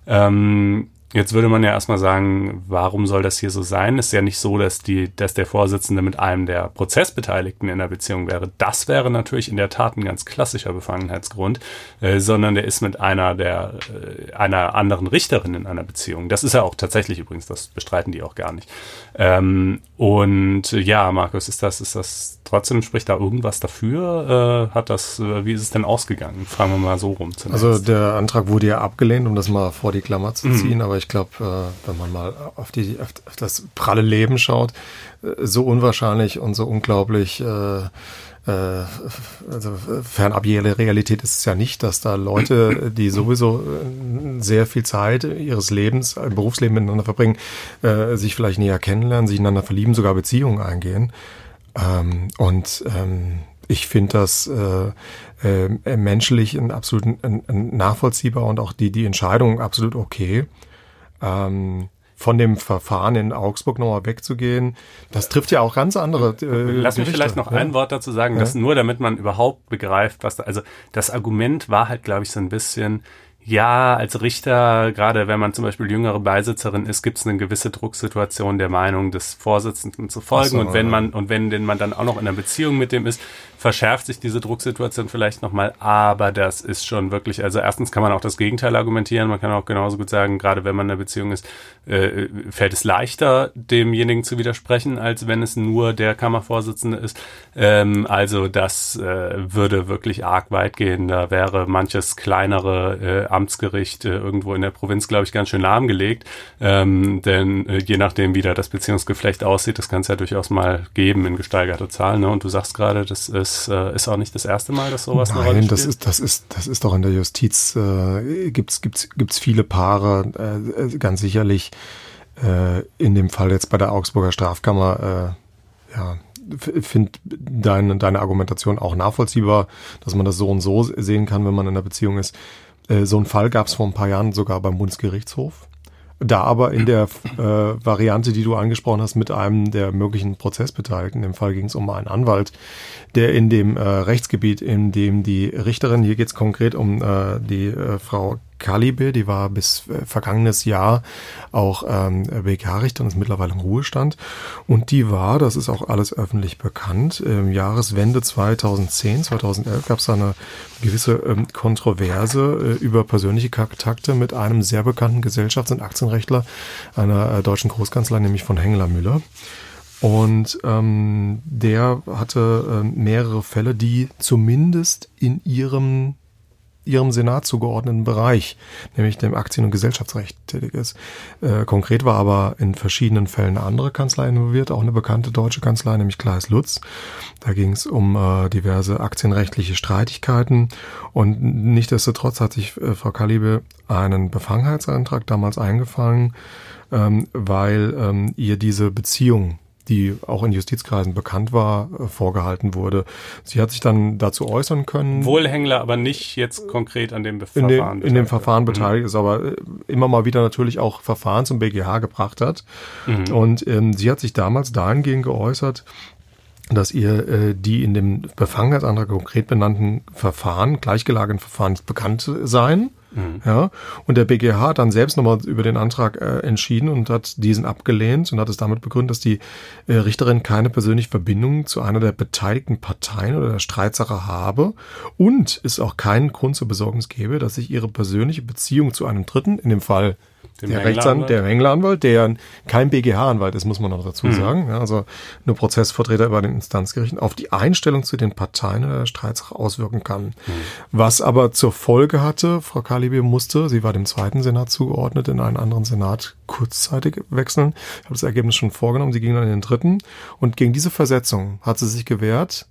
Ähm, Jetzt würde man ja erstmal sagen, warum soll das hier so sein? Ist ja nicht so, dass die, dass der Vorsitzende mit einem der Prozessbeteiligten in der Beziehung wäre. Das wäre natürlich in der Tat ein ganz klassischer Befangenheitsgrund, äh, sondern der ist mit einer der äh, einer anderen Richterin in einer Beziehung. Das ist ja auch tatsächlich übrigens, das bestreiten die auch gar nicht. Ähm, und ja, Markus, ist das, ist das trotzdem spricht da irgendwas dafür? Äh, hat das, äh, wie ist es denn ausgegangen? Fragen wir mal so rum. Zunächst. Also der Antrag wurde ja abgelehnt, um das mal vor die Klammer zu ziehen, mhm. aber ich glaube, äh, wenn man mal auf, die, auf, das pralle Leben schaut, äh, so unwahrscheinlich und so unglaublich äh, also fernab jeder Realität ist es ja nicht, dass da Leute, die sowieso sehr viel Zeit ihres Lebens, im Berufsleben miteinander verbringen, sich vielleicht näher kennenlernen, sich ineinander verlieben, sogar Beziehungen eingehen. Ähm, und ähm, ich finde das menschlich ein absolut ein, ein nachvollziehbar und auch die, die Entscheidung absolut okay. Ähm, von dem Verfahren in Augsburg nochmal wegzugehen, das trifft ja auch ganz andere. Äh, Lass mich vielleicht noch ja? ein Wort dazu sagen, ja? dass nur damit man überhaupt begreift, was da, also das Argument war halt, glaube ich, so ein bisschen, ja, als Richter, gerade wenn man zum Beispiel jüngere Beisitzerin ist, gibt es eine gewisse Drucksituation der Meinung des Vorsitzenden zu folgen. So, und wenn man, und wenn denn man dann auch noch in einer Beziehung mit dem ist, verschärft sich diese Drucksituation vielleicht nochmal, aber das ist schon wirklich, also erstens kann man auch das Gegenteil argumentieren, man kann auch genauso gut sagen, gerade wenn man in einer Beziehung ist, äh, fällt es leichter, demjenigen zu widersprechen, als wenn es nur der Kammervorsitzende ist. Ähm, also das äh, würde wirklich arg weit gehen. Da wäre manches kleinere äh, Amtsgericht äh, irgendwo in der Provinz, glaube ich, ganz schön lahmgelegt. Ähm, denn äh, je nachdem, wie da das Beziehungsgeflecht aussieht, das kann es ja durchaus mal geben in gesteigerter Zahl. Ne? Und du sagst gerade, das das äh, ist auch nicht das erste Mal, dass sowas Nein, eine Rolle spielt. das ist das ist das ist doch in der Justiz äh, gibt's gibt's gibt's viele Paare äh, ganz sicherlich äh, in dem Fall jetzt bei der Augsburger Strafkammer äh, ja finde deine deine Argumentation auch nachvollziehbar, dass man das so und so sehen kann, wenn man in einer Beziehung ist. Äh, so einen Fall gab es vor ein paar Jahren sogar beim Bundesgerichtshof da aber in der äh, Variante, die du angesprochen hast, mit einem der möglichen Prozessbeteiligten, im Fall ging es um einen Anwalt, der in dem äh, Rechtsgebiet, in dem die Richterin, hier geht es konkret um äh, die äh, Frau Kalibe, die war bis äh, vergangenes Jahr auch ähm, BK-Richter und ist mittlerweile im Ruhestand. Und die war, das ist auch alles öffentlich bekannt, im Jahreswende 2010, 2011 gab es eine gewisse ähm, Kontroverse äh, über persönliche Kontakte mit einem sehr bekannten Gesellschafts- und Aktienrechtler einer äh, deutschen Großkanzlei, nämlich von Hengler Müller. Und ähm, der hatte äh, mehrere Fälle, die zumindest in ihrem ihrem Senat zugeordneten Bereich, nämlich dem Aktien- und Gesellschaftsrecht tätig ist. Äh, konkret war aber in verschiedenen Fällen eine andere Kanzlei involviert, auch eine bekannte deutsche Kanzlei, nämlich Kleis Lutz. Da ging es um äh, diverse aktienrechtliche Streitigkeiten und nichtdestotrotz hat sich äh, Frau Kalibe einen Befangenheitsantrag damals eingefangen, ähm, weil ähm, ihr diese Beziehung die auch in Justizkreisen bekannt war, äh, vorgehalten wurde. Sie hat sich dann dazu äußern können. Wohlhängler, aber nicht jetzt konkret an dem Verfahren. In, dem, in dem Verfahren mhm. beteiligt ist, aber äh, immer mal wieder natürlich auch Verfahren zum BGH gebracht hat. Mhm. Und ähm, sie hat sich damals dahingehend geäußert, dass ihr äh, die in dem Befangenheitsantrag konkret benannten Verfahren, gleichgelagerten Verfahren nicht bekannt seien. Mhm. Ja, und der BGH hat dann selbst nochmal über den Antrag äh, entschieden und hat diesen abgelehnt und hat es damit begründet, dass die äh, Richterin keine persönliche Verbindung zu einer der beteiligten Parteien oder der Streitsache habe und es auch keinen Grund zur Besorgnis gebe, dass sich ihre persönliche Beziehung zu einem Dritten, in dem Fall dem der Rechtsanwalt, der Hängleranwalt, der kein BGH-Anwalt ist, muss man noch dazu mhm. sagen. Ja, also nur Prozessvertreter bei den Instanzgerichten auf die Einstellung zu den Parteien oder der Streitsache auswirken kann. Mhm. Was aber zur Folge hatte, Frau Kalibi musste, sie war dem zweiten Senat zugeordnet, in einen anderen Senat kurzzeitig wechseln. Ich habe das Ergebnis schon vorgenommen, sie ging dann in den dritten. Und gegen diese Versetzung hat sie sich gewehrt.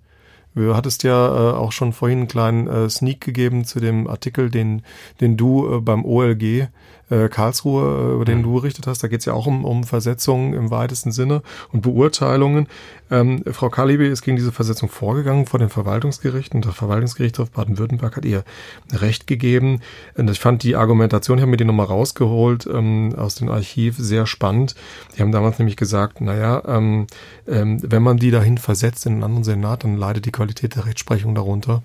Du hattest ja äh, auch schon vorhin einen kleinen äh, Sneak gegeben zu dem Artikel, den, den du äh, beim OLG äh, Karlsruhe, äh, über den du berichtet hast. Da geht es ja auch um, um Versetzungen im weitesten Sinne und Beurteilungen. Ähm, Frau Kalibi ist gegen diese Versetzung vorgegangen vor den Verwaltungsgerichten. Das Verwaltungsgerichtshof Baden-Württemberg hat ihr Recht gegeben. Und ich fand die Argumentation, ich habe mir die nochmal rausgeholt ähm, aus dem Archiv, sehr spannend. Die haben damals nämlich gesagt, naja, ähm, ähm, wenn man die dahin versetzt in einen anderen Senat, dann leidet die Qualität der Rechtsprechung darunter,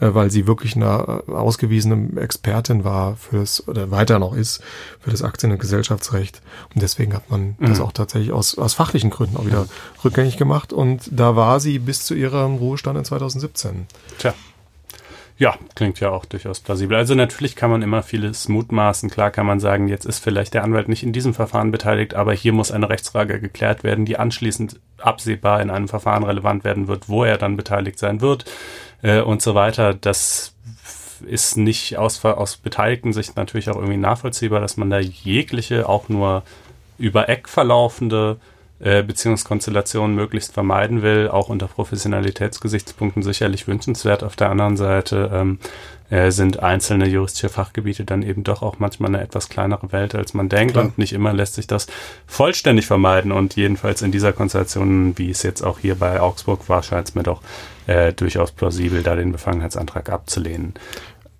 weil sie wirklich eine äh, ausgewiesene Expertin war für das, oder weiter noch ist, für das Aktien- und Gesellschaftsrecht. Und deswegen hat man mhm. das auch tatsächlich aus, aus fachlichen Gründen auch wieder mhm. rückgängig gemacht. Und da war sie bis zu ihrem Ruhestand in 2017. Tja. Ja, klingt ja auch durchaus plausibel. Also natürlich kann man immer vieles mutmaßen. Klar kann man sagen, jetzt ist vielleicht der Anwalt nicht in diesem Verfahren beteiligt, aber hier muss eine Rechtsfrage geklärt werden, die anschließend absehbar in einem Verfahren relevant werden wird, wo er dann beteiligt sein wird äh, und so weiter. Das ist nicht aus, aus beteiligten Sicht natürlich auch irgendwie nachvollziehbar, dass man da jegliche, auch nur über Eck verlaufende äh, Beziehungskonstellationen möglichst vermeiden will, auch unter Professionalitätsgesichtspunkten sicherlich wünschenswert. Auf der anderen Seite ähm, äh, sind einzelne juristische Fachgebiete dann eben doch auch manchmal eine etwas kleinere Welt, als man denkt. Klar. Und nicht immer lässt sich das vollständig vermeiden. Und jedenfalls in dieser Konstellation, wie es jetzt auch hier bei Augsburg war, scheint es mir doch äh, durchaus plausibel, da den Befangenheitsantrag abzulehnen.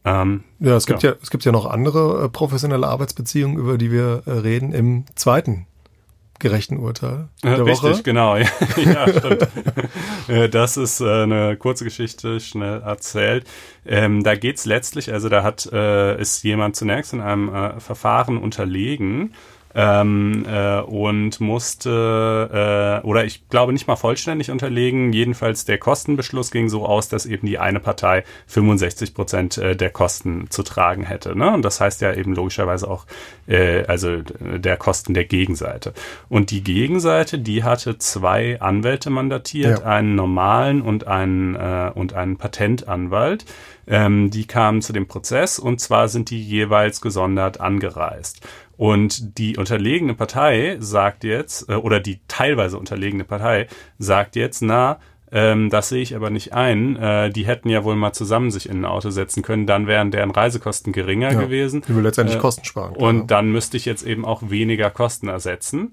Ähm, ja, es gibt ja. ja. es gibt ja noch andere äh, professionelle Arbeitsbeziehungen, über die wir äh, reden im zweiten gerechten Urteil der Richtig, Woche. genau. ja, stimmt. das ist äh, eine kurze Geschichte, schnell erzählt. Ähm, da geht's letztlich, also da hat äh, ist jemand zunächst in einem äh, Verfahren unterlegen ähm, äh, und musste, äh, oder ich glaube nicht mal vollständig unterlegen, jedenfalls der Kostenbeschluss ging so aus, dass eben die eine Partei 65 Prozent äh, der Kosten zu tragen hätte. Ne? Und das heißt ja eben logischerweise auch, äh, also der Kosten der Gegenseite. Und die Gegenseite, die hatte zwei Anwälte mandatiert, ja. einen normalen und einen, äh, und einen Patentanwalt. Ähm, die kamen zu dem Prozess und zwar sind die jeweils gesondert angereist. Und die unterlegene Partei sagt jetzt, äh, oder die teilweise unterlegene Partei sagt jetzt, na, ähm, das sehe ich aber nicht ein. Äh, die hätten ja wohl mal zusammen sich in ein Auto setzen können, dann wären deren Reisekosten geringer ja, gewesen. Die will letztendlich äh, Kosten sparen. Klar. Und dann müsste ich jetzt eben auch weniger Kosten ersetzen.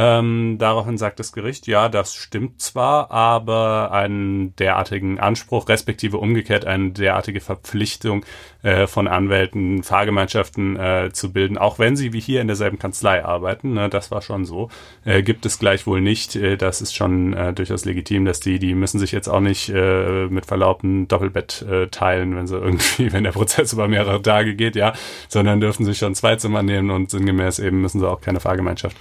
Ähm, daraufhin sagt das Gericht, ja, das stimmt zwar, aber einen derartigen Anspruch, respektive umgekehrt eine derartige Verpflichtung äh, von Anwälten, Fahrgemeinschaften äh, zu bilden, auch wenn sie wie hier in derselben Kanzlei arbeiten, ne, das war schon so, äh, gibt es gleichwohl nicht. Äh, das ist schon äh, durchaus legitim, dass die, die müssen sich jetzt auch nicht äh, mit Verlaub ein Doppelbett äh, teilen, wenn sie irgendwie, wenn der Prozess über mehrere Tage geht, ja, sondern dürfen sich schon zwei Zimmer nehmen und sinngemäß eben müssen sie auch keine Fahrgemeinschaft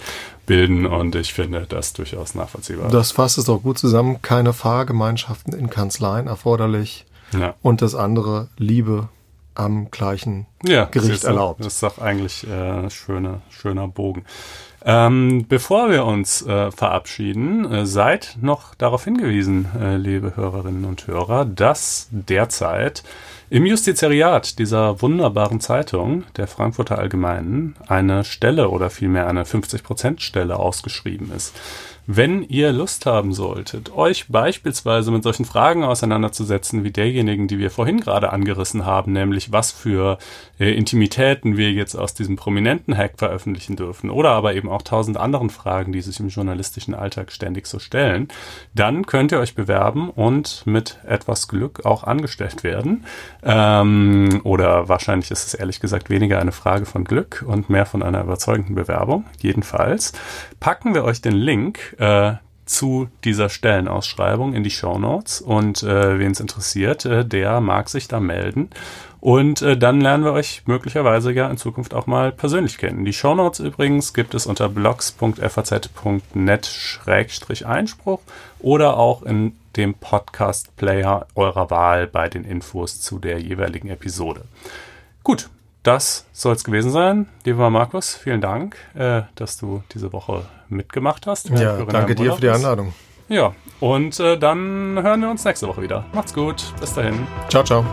bilden und ich finde das durchaus nachvollziehbar. Das fasst es doch gut zusammen. Keine Fahrgemeinschaften in Kanzleien erforderlich. Ja. Und das andere, Liebe am gleichen ja, Gericht erlaubt. Das ist doch eigentlich äh, schöner, schöner Bogen. Ähm, bevor wir uns äh, verabschieden, äh, seid noch darauf hingewiesen, äh, liebe Hörerinnen und Hörer, dass derzeit im Justizariat dieser wunderbaren Zeitung, der Frankfurter Allgemeinen, eine Stelle oder vielmehr eine 50%-Stelle ausgeschrieben ist. Wenn ihr Lust haben solltet, euch beispielsweise mit solchen Fragen auseinanderzusetzen, wie derjenigen, die wir vorhin gerade angerissen haben, nämlich was für äh, Intimitäten wir jetzt aus diesem prominenten Hack veröffentlichen dürfen, oder aber eben auch tausend anderen Fragen, die sich im journalistischen Alltag ständig so stellen, dann könnt ihr euch bewerben und mit etwas Glück auch angestellt werden. Ähm, oder wahrscheinlich ist es ehrlich gesagt weniger eine Frage von Glück und mehr von einer überzeugenden Bewerbung. Jedenfalls packen wir euch den Link äh, zu dieser Stellenausschreibung in die Show Notes und äh, wen es interessiert, äh, der mag sich da melden und äh, dann lernen wir euch möglicherweise ja in Zukunft auch mal persönlich kennen. Die Show Notes übrigens gibt es unter blogs.faz.net-einspruch oder auch in dem Podcast Player eurer Wahl bei den Infos zu der jeweiligen Episode. Gut, das soll es gewesen sein. Lieber Markus, vielen Dank, äh, dass du diese Woche mitgemacht hast. Ja, danke dir für die Einladung. Ja, und äh, dann hören wir uns nächste Woche wieder. Macht's gut. Bis dahin. Ciao, ciao.